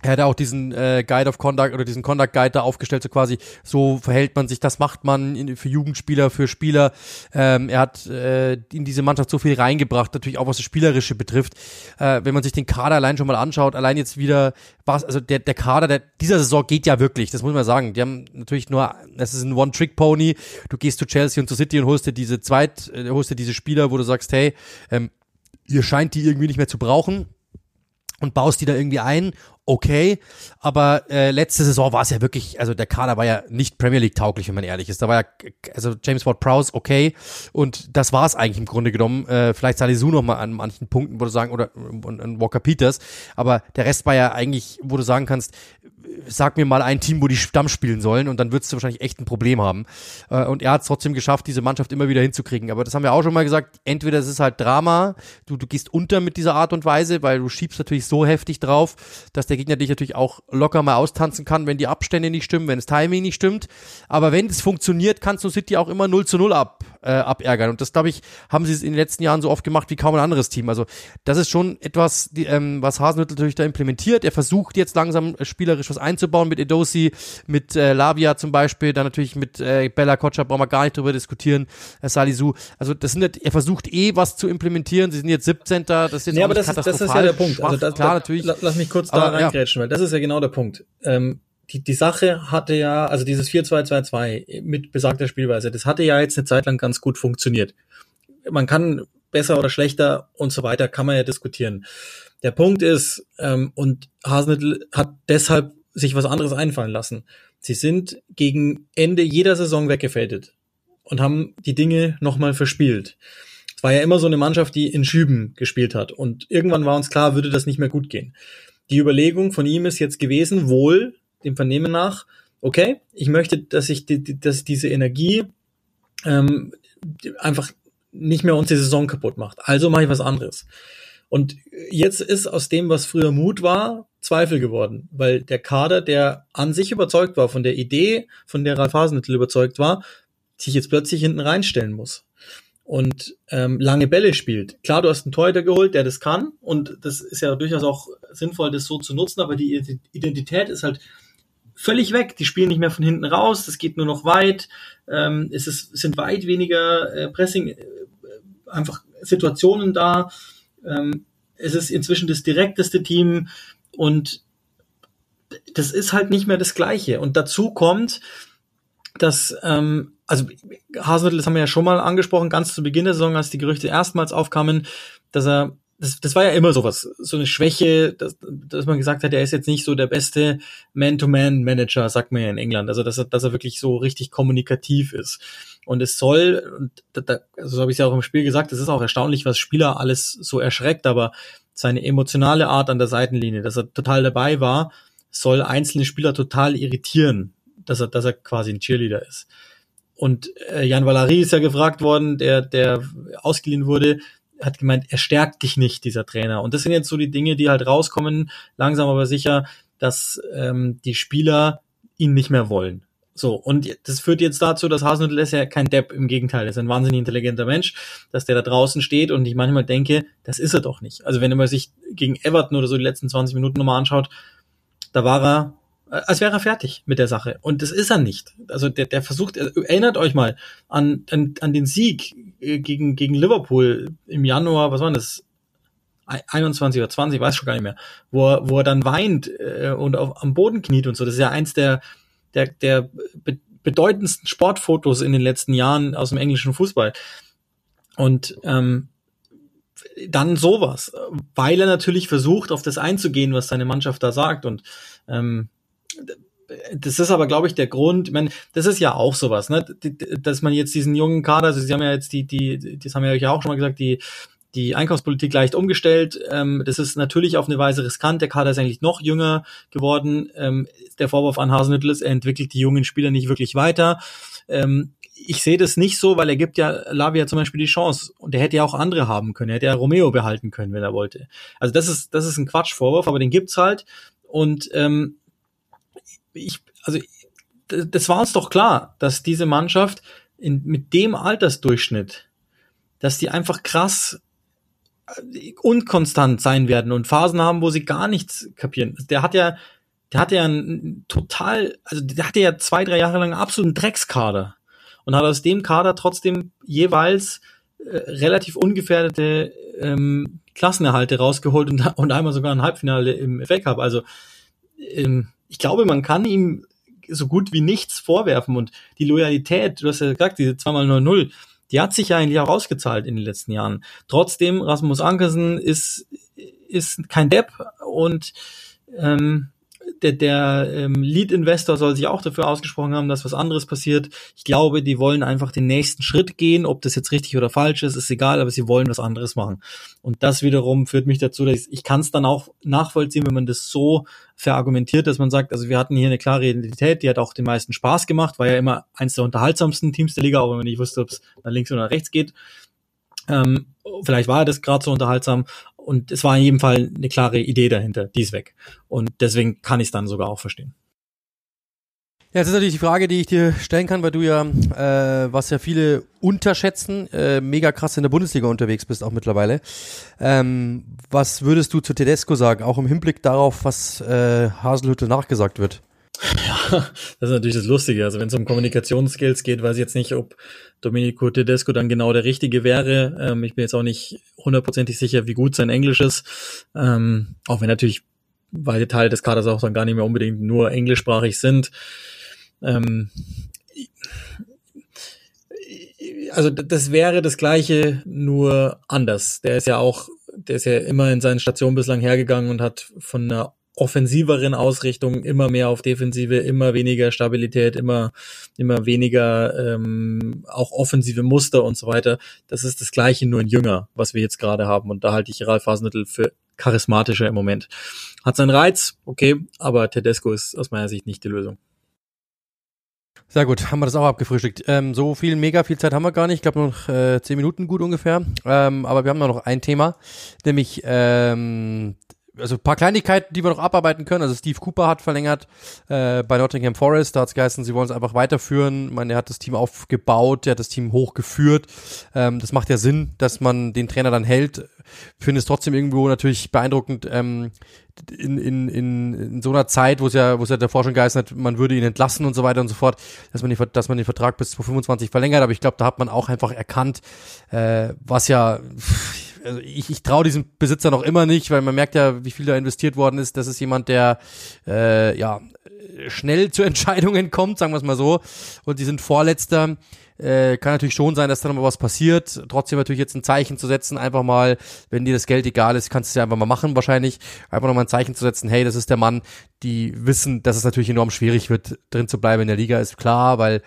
er hat auch diesen äh, Guide of Conduct oder diesen Conduct Guide da aufgestellt, so quasi, so verhält man sich, das macht man in, für Jugendspieler, für Spieler. Ähm, er hat äh, in diese Mannschaft so viel reingebracht, natürlich auch was das Spielerische betrifft. Äh, wenn man sich den Kader allein schon mal anschaut, allein jetzt wieder, was, also der, der Kader der, dieser Saison geht ja wirklich, das muss man sagen. Die haben natürlich nur, das ist ein One-Trick-Pony. Du gehst zu Chelsea und zu City und holst dir diese zweit, äh, holst dir diese Spieler, wo du sagst, hey, ähm, ihr scheint die irgendwie nicht mehr zu brauchen und baust die da irgendwie ein, okay, aber äh, letzte Saison war es ja wirklich, also der Kader war ja nicht Premier League tauglich, wenn man ehrlich ist. Da war ja, also James Ward-Prowse okay und das war es eigentlich im Grunde genommen. Äh, vielleicht Salisu noch mal an manchen Punkten, wo du sagen, oder und, und Walker Peters, aber der Rest war ja eigentlich, wo du sagen kannst, sag mir mal ein Team, wo die Stamm spielen sollen und dann würdest du wahrscheinlich echt ein Problem haben. Äh, und er hat es trotzdem geschafft, diese Mannschaft immer wieder hinzukriegen. Aber das haben wir auch schon mal gesagt, entweder es ist halt Drama, du, du gehst unter mit dieser Art und Weise, weil du schiebst natürlich so heftig drauf, dass der Gegner dich natürlich auch locker mal austanzen kann, wenn die Abstände nicht stimmen, wenn das Timing nicht stimmt. Aber wenn es funktioniert, kannst du City auch immer 0 zu 0 ab, äh, abärgern. Und das, glaube ich, haben sie in den letzten Jahren so oft gemacht wie kaum ein anderes Team. Also das ist schon etwas, die, ähm, was Hasenhüttl natürlich da implementiert. Er versucht jetzt langsam äh, spielerisch was einzubauen mit Edosi, mit äh, Lavia zum Beispiel, dann natürlich mit äh, Bella Kotscher, brauchen wir gar nicht drüber diskutieren, äh, Salisu. Also das sind, er versucht eh was zu implementieren. Sie sind jetzt 17. Das ist jetzt nee, aber das ist, das ist ja der Punkt. Also das, klar, natürlich. Lass mich kurz da reingrätschen, ja. weil das ist ja genau der Punkt. Ähm, die, die Sache hatte ja, also dieses 4-2-2-2 mit besagter Spielweise, das hatte ja jetzt eine Zeit lang ganz gut funktioniert. Man kann besser oder schlechter und so weiter, kann man ja diskutieren. Der Punkt ist, ähm, und Hasenhüttl hat deshalb sich was anderes einfallen lassen. Sie sind gegen Ende jeder Saison weggefadet und haben die Dinge nochmal verspielt. Es war ja immer so eine Mannschaft, die in Schüben gespielt hat. Und irgendwann war uns klar, würde das nicht mehr gut gehen. Die Überlegung von ihm ist jetzt gewesen, wohl dem Vernehmen nach, okay, ich möchte, dass ich die, dass diese Energie ähm, einfach nicht mehr uns die Saison kaputt macht. Also mache ich was anderes. Und jetzt ist aus dem, was früher Mut war, Zweifel geworden, weil der Kader, der an sich überzeugt war, von der Idee, von der Ralf Hasenhüttl überzeugt war, sich jetzt plötzlich hinten reinstellen muss und ähm, lange Bälle spielt. Klar, du hast einen Torhüter geholt, der das kann und das ist ja durchaus auch sinnvoll, das so zu nutzen, aber die Identität ist halt völlig weg. Die spielen nicht mehr von hinten raus, das geht nur noch weit. Ähm, es, ist, sind weit weniger äh, Pressing, äh, einfach Situationen da. Ähm, es ist inzwischen das direkteste Team und das ist halt nicht mehr das Gleiche. Und dazu kommt, dass, ähm, also Hasenhüttl, das haben wir ja schon mal angesprochen, ganz zu Beginn der Saison, als die Gerüchte erstmals aufkamen, dass er das, das war ja immer sowas, so eine Schwäche, dass, dass man gesagt hat, er ist jetzt nicht so der beste Man-to-Man-Manager, sagt man ja in England. Also dass er, dass er wirklich so richtig kommunikativ ist. Und es soll, und da, also so habe ich es ja auch im Spiel gesagt, es ist auch erstaunlich, was Spieler alles so erschreckt, aber seine emotionale Art an der Seitenlinie, dass er total dabei war, soll einzelne Spieler total irritieren, dass er, dass er quasi ein Cheerleader ist. Und äh, Jan Valery ist ja gefragt worden, der, der ausgeliehen wurde, hat gemeint, er stärkt dich nicht, dieser Trainer. Und das sind jetzt so die Dinge, die halt rauskommen, langsam aber sicher, dass ähm, die Spieler ihn nicht mehr wollen. So, und das führt jetzt dazu, dass Hasenhüttl ist ja kein Depp, im Gegenteil, er ist ein wahnsinnig intelligenter Mensch, dass der da draußen steht und ich manchmal denke, das ist er doch nicht. Also wenn man sich gegen Everton oder so die letzten 20 Minuten nochmal anschaut, da war er als wäre er fertig mit der Sache. Und das ist er nicht. Also der, der versucht, erinnert euch mal an, an, an den Sieg äh, gegen, gegen Liverpool im Januar, was war das? 21 oder 20, weiß schon gar nicht mehr, wo er, wo er dann weint äh, und auf, am Boden kniet und so. Das ist ja eins der, der, der be bedeutendsten Sportfotos in den letzten Jahren aus dem englischen Fußball. Und ähm, dann sowas, weil er natürlich versucht, auf das einzugehen, was seine Mannschaft da sagt. Und ähm, das ist aber, glaube ich, der Grund, ich meine, das ist ja auch sowas, ne? dass man jetzt diesen jungen Kader, also sie haben ja jetzt die, die, das haben wir ja auch schon mal gesagt, die, die Einkaufspolitik leicht umgestellt. Ähm, das ist natürlich auf eine Weise riskant. Der Kader ist eigentlich noch jünger geworden. Ähm, der Vorwurf an Hasenhüttl ist, er entwickelt die jungen Spieler nicht wirklich weiter. Ähm, ich sehe das nicht so, weil er gibt ja Lavia zum Beispiel die Chance und der hätte ja auch andere haben können. Er hätte ja Romeo behalten können, wenn er wollte. Also das ist das ist ein Quatschvorwurf, aber den gibt's halt und ähm, ich, also das war uns doch klar, dass diese Mannschaft in, mit dem Altersdurchschnitt, dass die einfach krass äh, unkonstant sein werden und Phasen haben, wo sie gar nichts kapieren. Der hat ja, der hatte ja ein total, also der hatte ja zwei, drei Jahre lang absoluten Dreckskader und hat aus dem Kader trotzdem jeweils äh, relativ ungefährdete ähm, Klassenerhalte rausgeholt und, und einmal sogar ein Halbfinale im FA Cup. Also ähm, ich glaube, man kann ihm so gut wie nichts vorwerfen und die Loyalität, du hast ja gesagt, diese 2x0-0, die hat sich ja eigentlich auch ausgezahlt in den letzten Jahren. Trotzdem, Rasmus Ankersen ist, ist kein Depp und ähm, der, der ähm, Lead-Investor soll sich auch dafür ausgesprochen haben, dass was anderes passiert. Ich glaube, die wollen einfach den nächsten Schritt gehen. Ob das jetzt richtig oder falsch ist, ist egal, aber sie wollen was anderes machen. Und das wiederum führt mich dazu, dass ich, ich kann es dann auch nachvollziehen, wenn man das so verargumentiert, dass man sagt, also wir hatten hier eine klare Identität, die hat auch den meisten Spaß gemacht, war ja immer eins der unterhaltsamsten Teams der Liga, auch wenn man nicht wusste, ob es nach links oder nach rechts geht. Ähm, vielleicht war das gerade so unterhaltsam und es war in jedem Fall eine klare Idee dahinter, die ist weg. Und deswegen kann ich es dann sogar auch verstehen. Ja, das ist natürlich die Frage, die ich dir stellen kann, weil du ja, äh, was ja viele unterschätzen, äh, mega krass in der Bundesliga unterwegs bist auch mittlerweile. Ähm, was würdest du zu Tedesco sagen, auch im Hinblick darauf, was äh, Haselhüttel nachgesagt wird? Das ist natürlich das Lustige. Also wenn es um Kommunikationsskills geht, weiß ich jetzt nicht, ob Domenico Tedesco dann genau der Richtige wäre. Ähm, ich bin jetzt auch nicht hundertprozentig sicher, wie gut sein Englisch ist. Ähm, auch wenn natürlich weite Teile des Kaders auch dann gar nicht mehr unbedingt nur englischsprachig sind. Ähm, also das wäre das Gleiche, nur anders. Der ist ja auch, der ist ja immer in seinen Stationen bislang hergegangen und hat von einer offensiveren Ausrichtung, immer mehr auf Defensive, immer weniger Stabilität, immer, immer weniger ähm, auch offensive Muster und so weiter. Das ist das Gleiche, nur ein Jünger, was wir jetzt gerade haben. Und da halte ich Ralf Hasenhüttl für charismatischer im Moment. Hat seinen Reiz, okay, aber Tedesco ist aus meiner Sicht nicht die Lösung. Sehr gut, haben wir das auch abgefrühstückt. Ähm, so viel, mega viel Zeit haben wir gar nicht. Ich glaube noch äh, zehn Minuten gut ungefähr. Ähm, aber wir haben noch ein Thema, nämlich ähm, also ein paar Kleinigkeiten, die wir noch abarbeiten können. Also Steve Cooper hat verlängert äh, bei Nottingham Forest. Da hat es geheißen, sie wollen es einfach weiterführen. Ich meine, er hat das Team aufgebaut, er hat das Team hochgeführt. Ähm, das macht ja Sinn, dass man den Trainer dann hält. Finde es trotzdem irgendwo natürlich beeindruckend, ähm, in, in, in, in so einer Zeit, wo es ja, wo es ja davor schon geheißen hat, man würde ihn entlassen und so weiter und so fort, dass man, die, dass man den Vertrag bis 2025 verlängert. Aber ich glaube, da hat man auch einfach erkannt, äh, was ja also ich, ich traue diesem Besitzer noch immer nicht, weil man merkt ja, wie viel da investiert worden ist. Das ist jemand, der äh, ja schnell zu Entscheidungen kommt, sagen wir es mal so. Und die sind Vorletzter. Äh, kann natürlich schon sein, dass da noch mal was passiert. Trotzdem natürlich jetzt ein Zeichen zu setzen, einfach mal, wenn dir das Geld egal ist, kannst du es ja einfach mal machen wahrscheinlich. Einfach nochmal ein Zeichen zu setzen, hey, das ist der Mann, die wissen, dass es natürlich enorm schwierig wird, drin zu bleiben in der Liga, ist klar, weil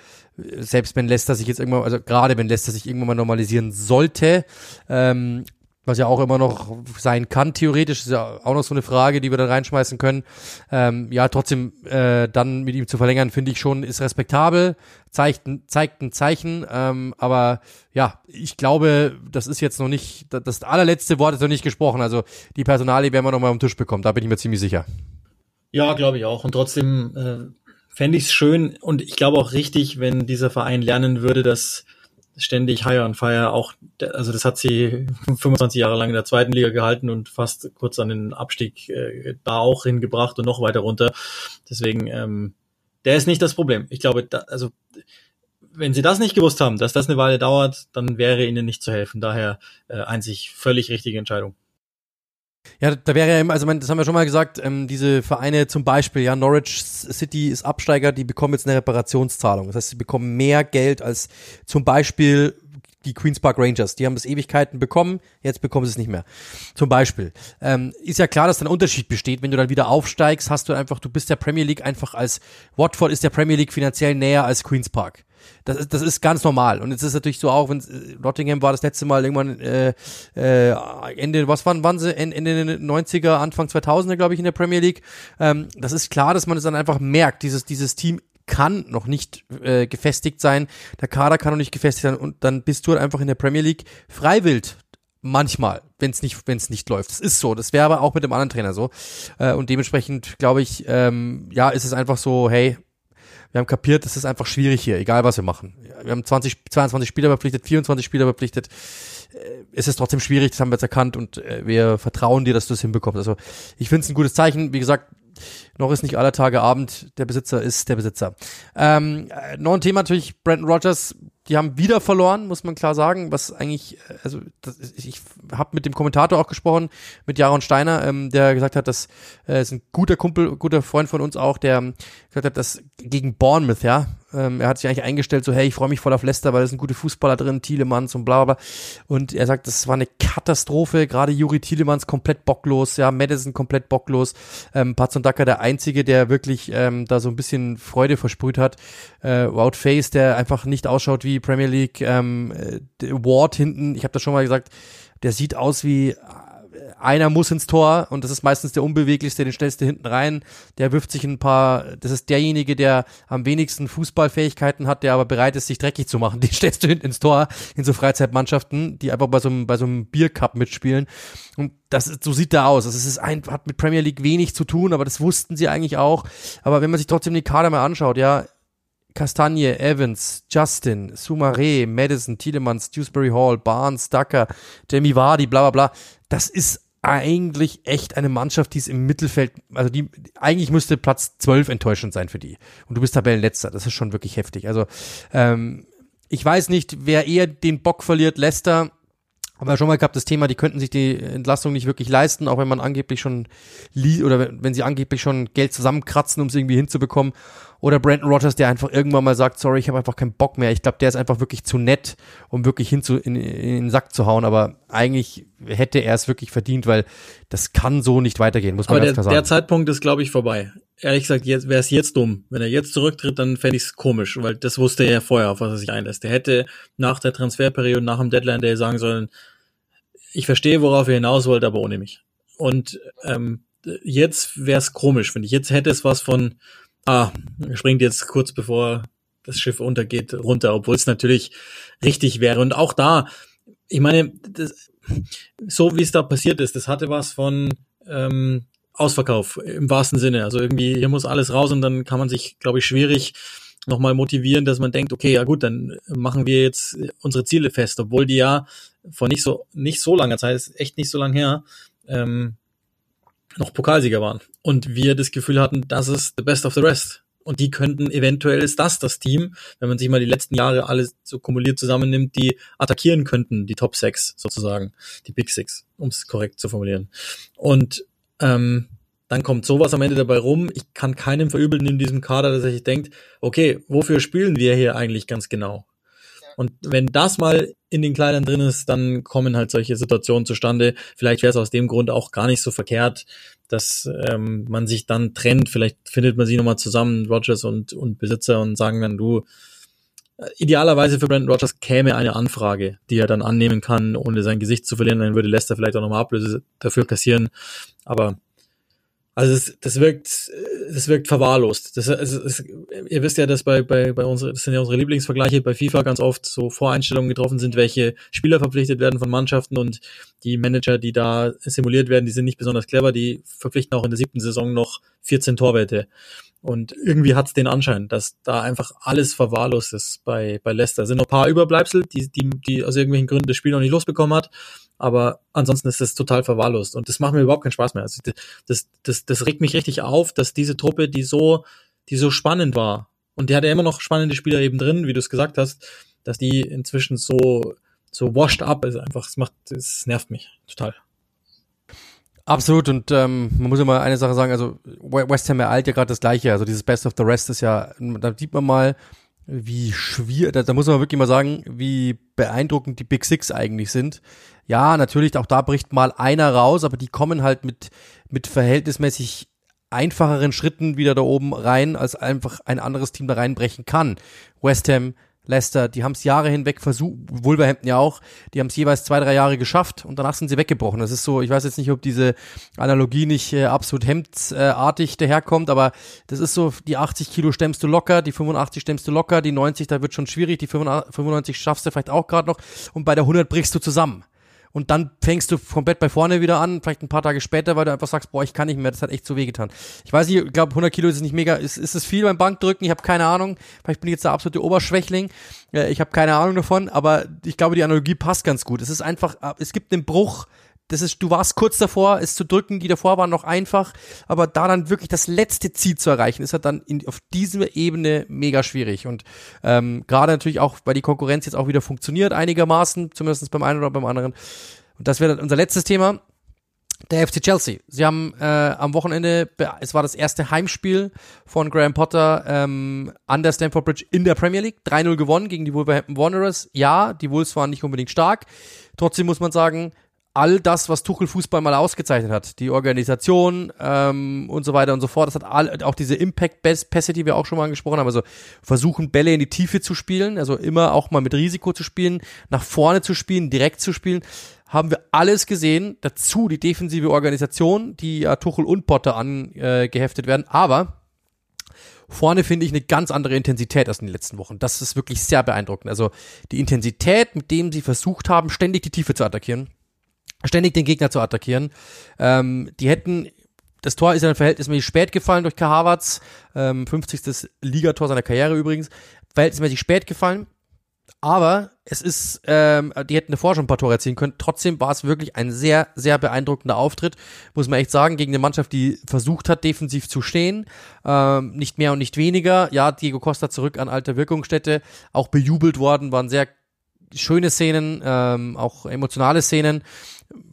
selbst wenn Leicester sich jetzt irgendwann, also gerade wenn Leicester sich irgendwann mal normalisieren sollte, ähm, was ja auch immer noch sein kann, theoretisch, ist ja auch noch so eine Frage, die wir da reinschmeißen können. Ähm, ja, trotzdem dann äh, dann mit ihm zu verlängern, finde ich schon, ist respektabel, zeigt, zeigt ein Zeichen, ähm, aber ja, ich glaube, das ist jetzt noch nicht, das allerletzte Wort ist noch nicht gesprochen, also die Personalie werden wir noch mal am Tisch bekommen, da bin ich mir ziemlich sicher. Ja, glaube ich auch und trotzdem äh, fände ich es schön und ich glaube auch richtig, wenn dieser Verein lernen würde, dass ständig Higher on Fire. Auch, also das hat sie 25 Jahre lang in der zweiten Liga gehalten und fast kurz an den Abstieg äh, da auch hingebracht und noch weiter runter. Deswegen, ähm, der ist nicht das Problem. Ich glaube, da, also wenn sie das nicht gewusst haben, dass das eine Weile dauert, dann wäre ihnen nicht zu helfen. Daher äh, einzig völlig richtige Entscheidung. Ja, da wäre ja immer, also das haben wir schon mal gesagt, ähm, diese Vereine zum Beispiel, ja, Norwich City ist Absteiger, die bekommen jetzt eine Reparationszahlung. Das heißt, sie bekommen mehr Geld als zum Beispiel die Queens Park Rangers, die haben das Ewigkeiten bekommen, jetzt bekommen sie es nicht mehr. Zum Beispiel. Ähm, ist ja klar, dass da ein Unterschied besteht. Wenn du dann wieder aufsteigst, hast du einfach, du bist der Premier League einfach als, Watford ist der Premier League finanziell näher als Queens Park. Das ist, das ist ganz normal. Und jetzt ist natürlich so auch, wenn äh, Nottingham war das letzte Mal irgendwann äh, äh, Ende, was waren, waren sie? Ende der 90er, Anfang 2000er, glaube ich, in der Premier League. Ähm, das ist klar, dass man es dann einfach merkt. Dieses, dieses Team kann noch nicht äh, gefestigt sein, der Kader kann noch nicht gefestigt sein und dann bist du halt einfach in der Premier League freiwillig manchmal, wenn es nicht, wenn es nicht läuft. Das ist so. Das wäre aber auch mit dem anderen Trainer so. Äh, und dementsprechend glaube ich, ähm, ja, ist es einfach so, hey, wir haben kapiert, es ist einfach schwierig hier, egal was wir machen. Wir haben 20, 22 Spieler verpflichtet, 24 Spieler verpflichtet. Äh, es ist trotzdem schwierig, das haben wir jetzt erkannt und äh, wir vertrauen dir, dass du es hinbekommst. Also ich finde es ein gutes Zeichen. Wie gesagt, noch ist nicht aller Tage Abend, der Besitzer ist der Besitzer. Ähm, äh, noch ein Thema natürlich, Brandon Rogers, die haben wieder verloren, muss man klar sagen, was eigentlich, äh, also das, ich habe mit dem Kommentator auch gesprochen, mit Jaron Steiner, ähm, der gesagt hat, dass äh, ist ein guter Kumpel, guter Freund von uns auch, der gesagt hat, dass gegen Bournemouth, ja, Ähm, er hat sich eigentlich eingestellt, so, hey, ich freue mich voll auf Leicester, weil es sind gute Fußballer drin, Thielemanns und bla bla. Und er sagt, das war eine Katastrophe, gerade Juri Thielemanns komplett bocklos, ja, Madison komplett bocklos. Ähm, Dacker der Einzige, der wirklich ähm, da so ein bisschen Freude versprüht hat. Äh, Wout Face, der einfach nicht ausschaut wie Premier League. Ähm, äh, Ward hinten, ich habe das schon mal gesagt, der sieht aus wie einer muss ins Tor und das ist meistens der unbeweglichste, den stellst du hinten rein, der wirft sich ein paar, das ist derjenige, der am wenigsten Fußballfähigkeiten hat, der aber bereit ist, sich dreckig zu machen, den stellst du hinten ins Tor in so Freizeitmannschaften, die einfach bei so einem, bei so einem Biercup mitspielen und das ist, so sieht der aus. Also es ist ein, hat mit Premier League wenig zu tun, aber das wussten sie eigentlich auch. Aber wenn man sich trotzdem die Kader mal anschaut, ja, Castagne, Evans, Justin, Sumaré, Madison, Tielemans, Dewsbury Hall, Barnes, Ducker, Jamie Vardy, bla bla bla. Das ist eigentlich echt eine Mannschaft, die ist im Mittelfeld, also die, eigentlich müsste Platz 12 enttäuschend sein für die. Und du bist Tabellenletzter, das ist schon wirklich heftig. Also, ähm, ich weiß nicht, wer eher den Bock verliert, Leicester. Aber schon mal gehabt das Thema, die könnten sich die Entlassung nicht wirklich leisten, auch wenn man angeblich schon, oder wenn sie angeblich schon Geld zusammenkratzen, um es irgendwie hinzubekommen. Oder Brandon Rogers, der einfach irgendwann mal sagt, sorry, ich habe einfach keinen Bock mehr. Ich glaube, der ist einfach wirklich zu nett, um wirklich hinzu, in, in den Sack zu hauen. Aber eigentlich hätte er es wirklich verdient, weil das kann so nicht weitergehen, muss man Aber ganz der, klar sagen. Der Zeitpunkt ist, glaube ich, vorbei. Ehrlich gesagt, jetzt wäre es jetzt dumm. Wenn er jetzt zurücktritt, dann fände ich es komisch, weil das wusste er ja vorher, auf was er sich einlässt. Er hätte nach der Transferperiode, nach dem Deadline Day sagen sollen, ich verstehe, worauf ihr hinaus wollt, aber ohne mich. Und ähm, jetzt wäre es komisch, finde ich. Jetzt hätte es was von, Ah, springt jetzt kurz bevor das Schiff untergeht runter, obwohl es natürlich richtig wäre. Und auch da, ich meine, das, so wie es da passiert ist, das hatte was von ähm, Ausverkauf im wahrsten Sinne. Also irgendwie, hier muss alles raus und dann kann man sich, glaube ich, schwierig nochmal motivieren, dass man denkt, okay, ja gut, dann machen wir jetzt unsere Ziele fest, obwohl die ja vor nicht so nicht so langer Zeit, ist echt nicht so lang her, ähm, noch Pokalsieger waren und wir das Gefühl hatten, das ist the best of the rest. Und die könnten, eventuell ist das das Team, wenn man sich mal die letzten Jahre alles so kumuliert zusammennimmt, die attackieren könnten, die Top Six sozusagen, die Big Six, um es korrekt zu formulieren. Und ähm, dann kommt sowas am Ende dabei rum. Ich kann keinem verübeln in diesem Kader, dass er sich denkt, okay, wofür spielen wir hier eigentlich ganz genau? Und wenn das mal in den Kleidern drin ist, dann kommen halt solche Situationen zustande. Vielleicht wäre es aus dem Grund auch gar nicht so verkehrt, dass ähm, man sich dann trennt. Vielleicht findet man sie nochmal zusammen, Rogers und, und Besitzer, und sagen dann, du, idealerweise für Brandon Rogers käme eine Anfrage, die er dann annehmen kann, ohne sein Gesicht zu verlieren. Dann würde Lester vielleicht auch nochmal Ablöse dafür kassieren. Aber also es, das wirkt, das wirkt verwahrlost. Das, es, es, ihr wisst ja, dass bei, bei, bei unsere, das sind ja unsere Lieblingsvergleiche bei FIFA ganz oft so Voreinstellungen getroffen sind, welche Spieler verpflichtet werden von Mannschaften und die Manager, die da simuliert werden, die sind nicht besonders clever, die verpflichten auch in der siebten Saison noch 14 Torwerte. Und irgendwie hat es den Anschein, dass da einfach alles verwahrlost ist bei, bei Leicester. Es sind noch paar Überbleibsel, die, die, die aus irgendwelchen Gründen das Spiel noch nicht losbekommen hat. Aber ansonsten ist das total verwahrlost. Und das macht mir überhaupt keinen Spaß mehr. Also das, das, das regt mich richtig auf, dass diese Truppe, die so, die so spannend war, und die hatte immer noch spannende Spieler eben drin, wie du es gesagt hast, dass die inzwischen so, so washed up ist einfach. Es macht, es nervt mich total. Absolut und ähm, man muss ja mal eine Sache sagen, also West Ham ereilt ja gerade das Gleiche, also dieses Best of the Rest ist ja, da sieht man mal, wie schwierig, da, da muss man wirklich mal sagen, wie beeindruckend die Big Six eigentlich sind. Ja, natürlich, auch da bricht mal einer raus, aber die kommen halt mit, mit verhältnismäßig einfacheren Schritten wieder da oben rein, als einfach ein anderes Team da reinbrechen kann. West Ham, Leicester, die haben es Jahre hinweg versucht, Wolverhampton ja auch, die haben es jeweils zwei, drei Jahre geschafft und danach sind sie weggebrochen. Das ist so, ich weiß jetzt nicht, ob diese Analogie nicht äh, absolut hemdsartig daherkommt, aber das ist so, die 80 Kilo stemmst du locker, die 85 stemmst du locker, die 90, da wird schon schwierig, die 95 schaffst du vielleicht auch gerade noch und bei der 100 brichst du zusammen und dann fängst du komplett bei vorne wieder an, vielleicht ein paar Tage später, weil du einfach sagst, boah, ich kann nicht mehr, das hat echt so wehgetan. Ich weiß nicht, ich glaube 100 Kilo ist nicht mega, ist, ist es viel beim Bankdrücken, ich habe keine Ahnung, vielleicht bin ich jetzt der absolute Oberschwächling, ich habe keine Ahnung davon, aber ich glaube, die Analogie passt ganz gut. Es ist einfach, es gibt den Bruch das ist, du warst kurz davor, es zu drücken, die davor waren noch einfach, aber da dann wirklich das letzte Ziel zu erreichen, ist halt dann in, auf dieser Ebene mega schwierig. Und ähm, gerade natürlich auch, weil die Konkurrenz jetzt auch wieder funktioniert, einigermaßen, zumindest beim einen oder beim anderen. Und das wäre dann unser letztes Thema. Der FC Chelsea. Sie haben äh, am Wochenende, es war das erste Heimspiel von Graham Potter ähm, an der Stamford Bridge in der Premier League. 3-0 gewonnen gegen die Wolverhampton Wanderers. Ja, die Wolves waren nicht unbedingt stark. Trotzdem muss man sagen, all das, was Tuchel Fußball mal ausgezeichnet hat, die Organisation ähm, und so weiter und so fort, das hat all, auch diese Impact-Pässe, die wir auch schon mal angesprochen haben, also versuchen Bälle in die Tiefe zu spielen, also immer auch mal mit Risiko zu spielen, nach vorne zu spielen, direkt zu spielen, haben wir alles gesehen. Dazu die defensive Organisation, die ja Tuchel und Potter angeheftet werden, aber Vorne finde ich eine ganz andere Intensität als in den letzten Wochen. Das ist wirklich sehr beeindruckend. Also die Intensität, mit dem sie versucht haben, ständig die Tiefe zu attackieren, ständig den Gegner zu attackieren. Ähm, die hätten das Tor ist ja ein verhältnismäßig spät gefallen durch K. ähm, 50. Ligator seiner Karriere übrigens, verhältnismäßig spät gefallen. Aber es ist, ähm, die hätten davor schon ein paar Tore erzielen können. Trotzdem war es wirklich ein sehr, sehr beeindruckender Auftritt, muss man echt sagen, gegen eine Mannschaft, die versucht hat, defensiv zu stehen. Ähm, nicht mehr und nicht weniger. Ja, Diego Costa zurück an alte Wirkungsstätte, auch bejubelt worden, waren sehr schöne Szenen, ähm, auch emotionale Szenen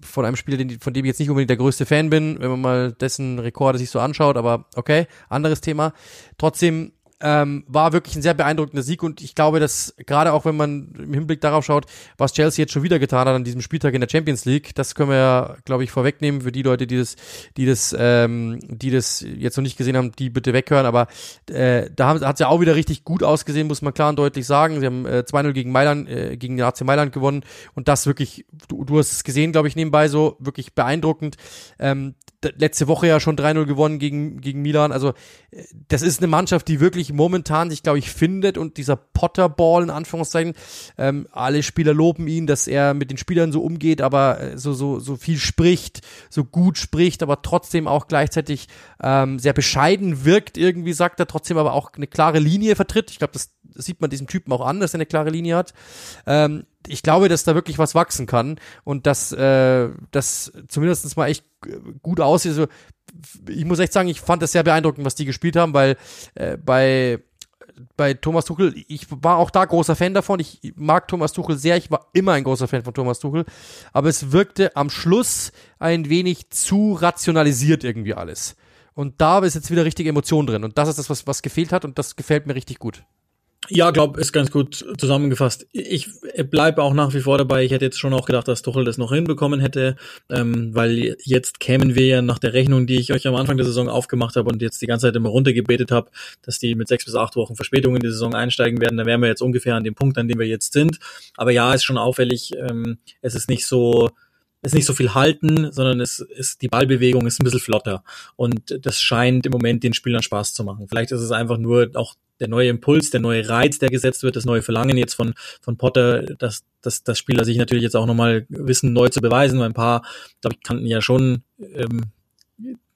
von einem Spieler, von dem ich jetzt nicht unbedingt der größte Fan bin, wenn man mal dessen Rekorde sich so anschaut, aber okay, anderes Thema. Trotzdem ähm, war wirklich ein sehr beeindruckender Sieg und ich glaube, dass gerade auch wenn man im Hinblick darauf schaut, was Chelsea jetzt schon wieder getan hat an diesem Spieltag in der Champions League, das können wir ja, glaube ich, vorwegnehmen für die Leute, die das, die das, ähm, die das jetzt noch nicht gesehen haben, die bitte weghören. Aber äh, da hat es ja auch wieder richtig gut ausgesehen, muss man klar und deutlich sagen. Sie haben äh, 2-0 gegen Mailand, äh, gegen den AC Mailand gewonnen und das wirklich, du, du hast es gesehen, glaube ich, nebenbei so wirklich beeindruckend. Ähm, letzte Woche ja schon 3-0 gewonnen gegen, gegen Milan. Also äh, das ist eine Mannschaft, die wirklich momentan sich, glaube ich, findet und dieser Potterball in Anführungszeichen, ähm, alle Spieler loben ihn, dass er mit den Spielern so umgeht, aber äh, so, so, so viel spricht, so gut spricht, aber trotzdem auch gleichzeitig ähm, sehr bescheiden wirkt, irgendwie sagt er, trotzdem aber auch eine klare Linie vertritt. Ich glaube, das, sieht man diesem Typen auch an, dass er eine klare Linie hat. Ähm, ich glaube, dass da wirklich was wachsen kann und dass äh, das zumindest mal echt gut aussieht. Also, ich muss echt sagen, ich fand das sehr beeindruckend, was die gespielt haben, weil äh, bei bei Thomas Tuchel, ich war auch da großer Fan davon. Ich mag Thomas Tuchel sehr. Ich war immer ein großer Fan von Thomas Tuchel. Aber es wirkte am Schluss ein wenig zu rationalisiert irgendwie alles. Und da ist jetzt wieder richtig Emotion drin. Und das ist das, was, was gefehlt hat. Und das gefällt mir richtig gut. Ja, glaube, ist ganz gut zusammengefasst. Ich bleibe auch nach wie vor dabei. Ich hätte jetzt schon auch gedacht, dass Tuchel das noch hinbekommen hätte, ähm, weil jetzt kämen wir ja nach der Rechnung, die ich euch am Anfang der Saison aufgemacht habe und jetzt die ganze Zeit immer runtergebetet habe, dass die mit sechs bis acht Wochen Verspätung in die Saison einsteigen werden. Da wären wir jetzt ungefähr an dem Punkt, an dem wir jetzt sind. Aber ja, ist schon auffällig. Ähm, es ist nicht so ist nicht so viel halten, sondern es ist die Ballbewegung ist ein bisschen flotter und das scheint im Moment den Spielern Spaß zu machen. Vielleicht ist es einfach nur auch der neue Impuls, der neue Reiz, der gesetzt wird, das neue Verlangen jetzt von von Potter, dass dass das Spieler sich natürlich jetzt auch nochmal wissen, neu zu beweisen, weil ein paar, glaube ich, kannten ja schon ähm,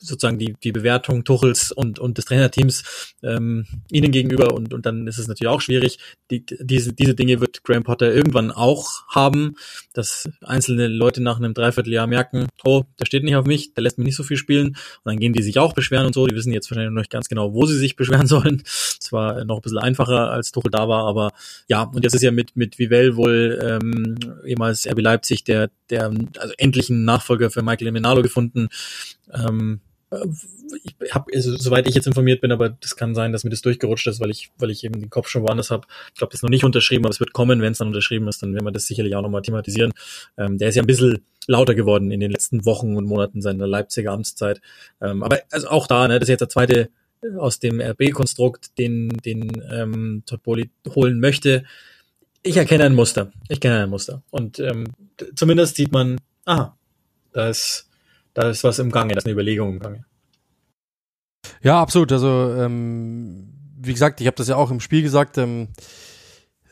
sozusagen die, die Bewertung Tuchels und, und des Trainerteams ähm, ihnen gegenüber und, und dann ist es natürlich auch schwierig. Die, diese, diese Dinge wird Graham Potter irgendwann auch haben, dass einzelne Leute nach einem Dreivierteljahr merken, oh, der steht nicht auf mich, der lässt mich nicht so viel spielen und dann gehen die sich auch beschweren und so. Die wissen jetzt wahrscheinlich noch nicht ganz genau, wo sie sich beschweren sollen. Es war noch ein bisschen einfacher, als Tuchel da war, aber ja, und jetzt ist ja mit, mit Vivell wohl ähm, ehemals RB Leipzig der, der also endlich einen Nachfolger für Michael Menalo gefunden. Ähm, ich habe, also, soweit ich jetzt informiert bin, aber das kann sein, dass mir das durchgerutscht ist, weil ich, weil ich eben den Kopf schon woanders habe. Ich glaube, das ist noch nicht unterschrieben, aber es wird kommen, wenn es dann unterschrieben ist, dann werden wir das sicherlich auch nochmal thematisieren. Ähm, der ist ja ein bisschen lauter geworden in den letzten Wochen und Monaten seiner Leipziger Amtszeit. Ähm, aber also auch da, ne, das ist jetzt der zweite aus dem RB-Konstrukt, den, den ähm, Todd Bowley holen möchte. Ich erkenne ein Muster. Ich kenne ein Muster. Und ähm, zumindest sieht man, aha, da ist da ist was im Gange, da ist eine Überlegung im Gange. Ja, absolut. Also, ähm, wie gesagt, ich habe das ja auch im Spiel gesagt, ähm,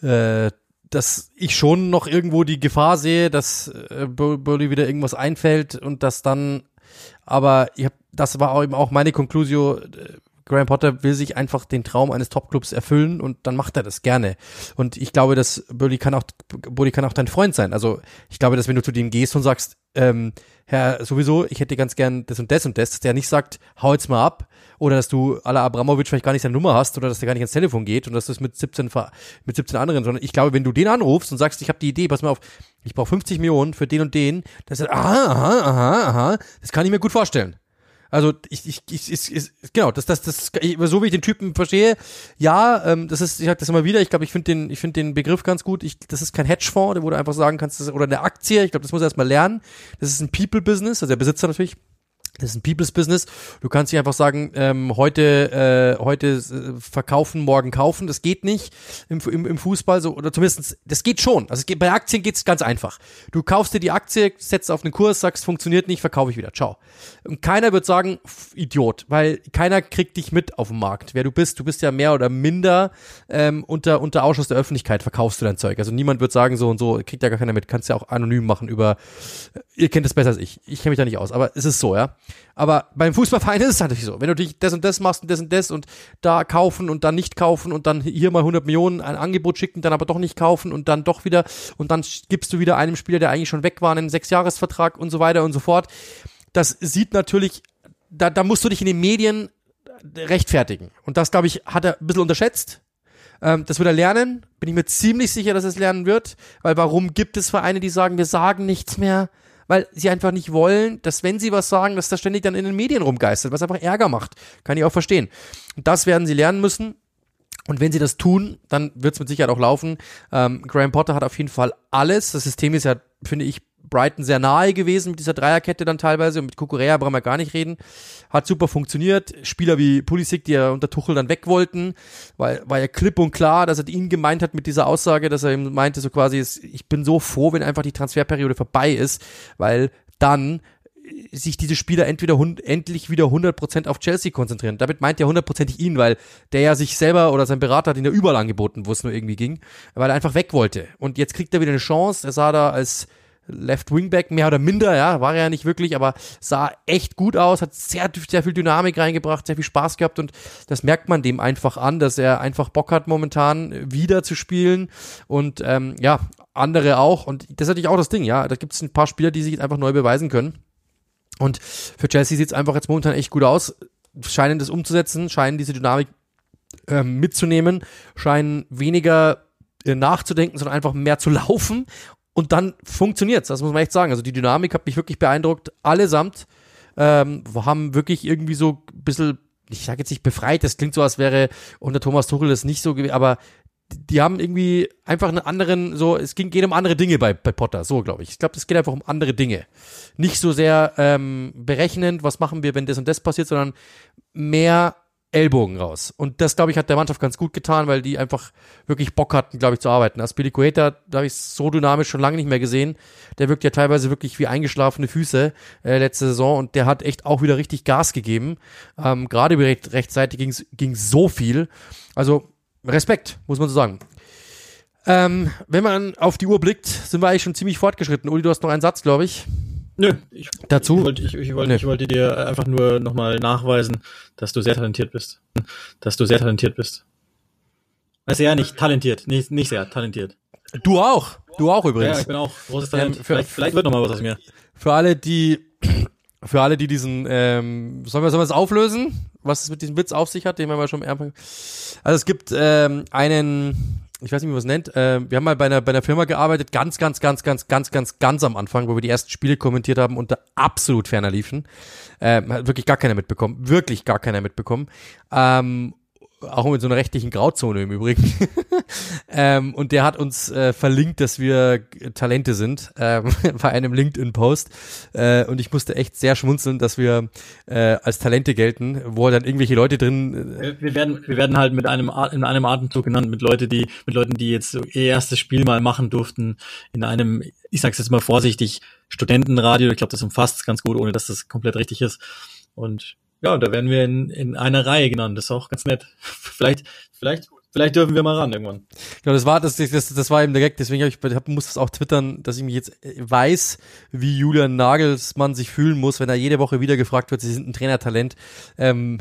äh, dass ich schon noch irgendwo die Gefahr sehe, dass äh, Burley wieder irgendwas einfällt und dass dann, aber ich hab, das war auch eben auch meine Konklusio, äh, Graham Potter will sich einfach den Traum eines Topclubs erfüllen und dann macht er das gerne. Und ich glaube, dass Bully kann auch, Bully kann auch dein Freund sein. Also ich glaube, dass wenn du zu dem gehst und sagst, ähm, Herr, sowieso, ich hätte ganz gern das und das und das, dass der nicht sagt, hau jetzt mal ab, oder dass du aller Abramovic vielleicht gar nicht seine Nummer hast, oder dass der gar nicht ans Telefon geht und dass du es mit 17, mit 17 anderen, sondern ich glaube, wenn du den anrufst und sagst, ich habe die Idee, pass mal auf, ich brauche 50 Millionen für den und den, dann sagt, aha, aha, aha, aha, das kann ich mir gut vorstellen. Also ich, ich, ich, ich, ich genau, das, das, das, so wie ich den Typen verstehe, ja, ähm, das ist, ich sag das immer wieder, ich glaube, ich finde den, ich finde den Begriff ganz gut. Ich, das ist kein Hedgefonds, wo du einfach sagen kannst, das, oder eine Aktie, ich glaube, das muss er erstmal lernen. Das ist ein People-Business, also der Besitzer natürlich das ist ein People's Business. Du kannst nicht einfach sagen, ähm, heute, äh, heute äh, verkaufen, morgen kaufen. Das geht nicht im, im, im Fußball so oder zumindest das geht schon. Also es geht, bei Aktien geht's ganz einfach. Du kaufst dir die Aktie, setzt auf einen Kurs, sagst, funktioniert nicht, verkaufe ich wieder. Ciao. Und keiner wird sagen, Idiot, weil keiner kriegt dich mit auf dem Markt. Wer du bist, du bist ja mehr oder minder ähm, unter unter Ausschuss der Öffentlichkeit verkaufst du dein Zeug. Also niemand wird sagen so und so, kriegt ja gar keiner mit. Kannst ja auch anonym machen über. Ihr kennt es besser als ich. Ich kenne mich da nicht aus, aber es ist so, ja. Aber beim Fußballverein ist es natürlich so. Wenn du dich das und das machst und das und das und da kaufen und dann nicht kaufen und dann hier mal 100 Millionen ein Angebot schicken, dann aber doch nicht kaufen und dann doch wieder und dann gibst du wieder einem Spieler, der eigentlich schon weg war, einen Sechsjahresvertrag und so weiter und so fort. Das sieht natürlich, da, da musst du dich in den Medien rechtfertigen. Und das, glaube ich, hat er ein bisschen unterschätzt. Ähm, das wird er lernen. Bin ich mir ziemlich sicher, dass er es lernen wird. Weil warum gibt es Vereine, die sagen, wir sagen nichts mehr? Weil sie einfach nicht wollen, dass wenn sie was sagen, dass das ständig dann in den Medien rumgeistert, was einfach Ärger macht. Kann ich auch verstehen. Das werden sie lernen müssen. Und wenn sie das tun, dann wird es mit Sicherheit auch laufen. Ähm, Graham Potter hat auf jeden Fall alles. Das System ist ja, finde ich, Brighton sehr nahe gewesen mit dieser Dreierkette dann teilweise und mit Kukurea brauchen wir gar nicht reden. Hat super funktioniert. Spieler wie Pulisic, die ja unter Tuchel dann weg wollten, weil war ja klipp und klar, dass er ihn gemeint hat mit dieser Aussage, dass er ihm meinte so quasi, ich bin so froh, wenn einfach die Transferperiode vorbei ist, weil dann sich diese Spieler entweder endlich wieder 100% auf Chelsea konzentrieren. Damit meint er hundertprozentig ihn, weil der ja sich selber oder sein Berater hat ihn ja überall angeboten, wo es nur irgendwie ging, weil er einfach weg wollte. Und jetzt kriegt er wieder eine Chance. Er sah da als Left Wingback, mehr oder minder, ja, war er ja nicht wirklich, aber sah echt gut aus, hat sehr, sehr viel Dynamik reingebracht, sehr viel Spaß gehabt und das merkt man dem einfach an, dass er einfach Bock hat, momentan wieder zu spielen und ähm, ja, andere auch und das ist natürlich auch das Ding, ja, da gibt es ein paar Spieler, die sich jetzt einfach neu beweisen können und für Chelsea sieht es einfach jetzt momentan echt gut aus, scheinen das umzusetzen, scheinen diese Dynamik ähm, mitzunehmen, scheinen weniger äh, nachzudenken, sondern einfach mehr zu laufen und dann funktioniert's, das muss man echt sagen. Also die Dynamik hat mich wirklich beeindruckt. Allesamt ähm, haben wirklich irgendwie so ein bisschen, ich sage jetzt nicht befreit, das klingt so, als wäre unter Thomas Tuchel das nicht so gewesen, aber die haben irgendwie einfach einen anderen, so, es ging, geht um andere Dinge bei, bei Potter, so glaube ich. Ich glaube, es geht einfach um andere Dinge. Nicht so sehr ähm, berechnend, was machen wir, wenn das und das passiert, sondern mehr Ellbogen raus. Und das, glaube ich, hat der Mannschaft ganz gut getan, weil die einfach wirklich Bock hatten, glaube ich, zu arbeiten. Aspilicueta, da habe ich so dynamisch schon lange nicht mehr gesehen. Der wirkt ja teilweise wirklich wie eingeschlafene Füße äh, letzte Saison und der hat echt auch wieder richtig Gas gegeben. Ähm, Gerade recht, rechtzeitig ging ging so viel. Also Respekt, muss man so sagen. Ähm, wenn man auf die Uhr blickt, sind wir eigentlich schon ziemlich fortgeschritten. Uli, du hast noch einen Satz, glaube ich. Nö, ich, dazu. Ich wollte, ich, ich, wollte, ich wollte dir einfach nur nochmal nachweisen, dass du sehr talentiert bist. Dass du sehr talentiert bist. Also ja, nicht talentiert, nicht, nicht sehr talentiert. Du auch. Du auch übrigens. Ja, ich bin auch großes Talent. Ähm, für, vielleicht, vielleicht wird noch mal was aus mir. Für alle, die, für alle, die diesen, ähm, sollen wir, sollen wir es auflösen? Was es mit diesem Witz auf sich hat, den wir mal schon Also es gibt ähm, einen ich weiß nicht, wie man es nennt. Äh, wir haben mal bei einer, bei einer Firma gearbeitet, ganz, ganz, ganz, ganz, ganz, ganz, ganz am Anfang, wo wir die ersten Spiele kommentiert haben und da absolut ferner liefen. Äh, hat wirklich gar keiner mitbekommen. Wirklich gar keiner mitbekommen. Ähm, auch mit so einer rechtlichen Grauzone im Übrigen. ähm, und der hat uns äh, verlinkt, dass wir Talente sind ähm, bei einem LinkedIn-Post. Äh, und ich musste echt sehr schmunzeln, dass wir äh, als Talente gelten, wo dann irgendwelche Leute drin. Äh wir werden, wir werden halt mit einem in einem Atemzug genannt mit Leute, die mit Leuten, die jetzt so ihr erstes Spiel mal machen durften in einem, ich sag's jetzt mal vorsichtig, Studentenradio. Ich glaube, das umfasst ganz gut, ohne dass das komplett richtig ist. Und ja, da werden wir in, in einer Reihe genannt. Das ist auch ganz nett. vielleicht, vielleicht Vielleicht dürfen wir mal ran irgendwann. Genau, das war das, das, das war eben direkt, deswegen hab ich hab, muss es auch twittern, dass ich mich jetzt äh, weiß, wie Julian Nagelsmann sich fühlen muss, wenn er jede Woche wieder gefragt wird, sie sind ein Trainertalent. Ähm,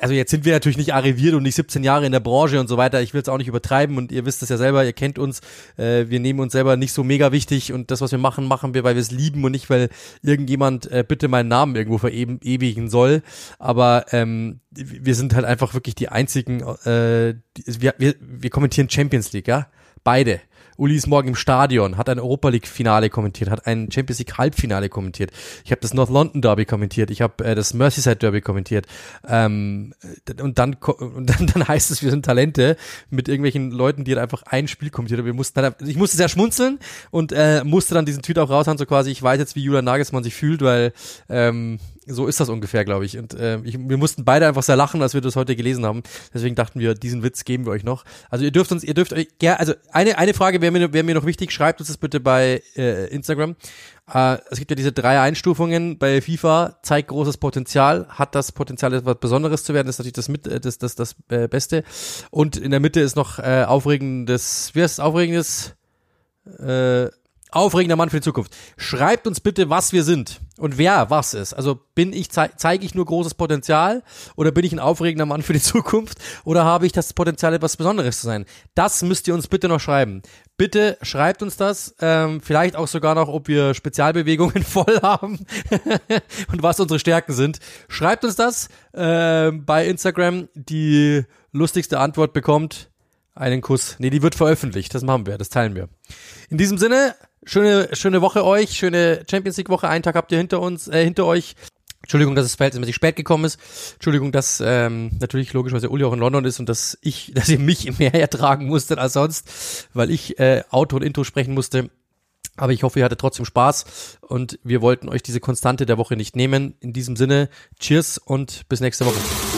also jetzt sind wir natürlich nicht arriviert und nicht 17 Jahre in der Branche und so weiter. Ich will es auch nicht übertreiben und ihr wisst es ja selber, ihr kennt uns. Äh, wir nehmen uns selber nicht so mega wichtig und das, was wir machen, machen wir, weil wir es lieben und nicht, weil irgendjemand äh, bitte meinen Namen irgendwo verewigen soll. Aber ähm, wir sind halt einfach wirklich die einzigen, äh, die, wir, wir, wir kommentieren Champions League, ja, beide. Uli ist morgen im Stadion, hat ein Europa League Finale kommentiert, hat ein Champions League Halbfinale kommentiert. Ich habe das North London Derby kommentiert, ich habe äh, das Merseyside Derby kommentiert. Ähm, und dann und dann, dann heißt es, wir sind Talente mit irgendwelchen Leuten, die halt einfach ein Spiel kommentiert. Und wir mussten dann, ich musste sehr schmunzeln und äh, musste dann diesen Tweet auch raushauen, so quasi, ich weiß jetzt, wie Julian Nagelsmann sich fühlt, weil ähm, so ist das ungefähr, glaube ich. Und äh, ich, wir mussten beide einfach sehr lachen, als wir das heute gelesen haben. Deswegen dachten wir, diesen Witz geben wir euch noch. Also ihr dürft uns, ihr dürft euch gerne, also eine, eine Frage wäre mir, wäre mir noch wichtig, schreibt uns das bitte bei äh, Instagram. Äh, es gibt ja diese drei Einstufungen bei FIFA, zeigt großes Potenzial, hat das Potenzial, etwas Besonderes zu werden, das ist natürlich das, mit, äh, das, das, das äh, Beste. Und in der Mitte ist noch äh, aufregendes, wie heißt es, aufregendes, äh, Aufregender Mann für die Zukunft. Schreibt uns bitte, was wir sind und wer was ist. Also bin ich, zeige ich nur großes Potenzial oder bin ich ein aufregender Mann für die Zukunft oder habe ich das Potenzial, etwas Besonderes zu sein? Das müsst ihr uns bitte noch schreiben. Bitte schreibt uns das, ähm, vielleicht auch sogar noch, ob wir Spezialbewegungen voll haben und was unsere Stärken sind. Schreibt uns das äh, bei Instagram. Die lustigste Antwort bekommt einen Kuss. Nee, die wird veröffentlicht. Das machen wir, das teilen wir. In diesem Sinne, schöne, schöne Woche euch, schöne Champions League Woche. Einen Tag habt ihr hinter uns, äh, hinter euch. Entschuldigung, dass es verhältnismäßig spät gekommen ist. Entschuldigung, dass ähm, natürlich logischerweise Uli auch in London ist und dass ich, dass ihr mich mehr ertragen musstet als sonst, weil ich äh, Auto und Intro sprechen musste. Aber ich hoffe, ihr hattet trotzdem Spaß und wir wollten euch diese Konstante der Woche nicht nehmen. In diesem Sinne, cheers und bis nächste Woche.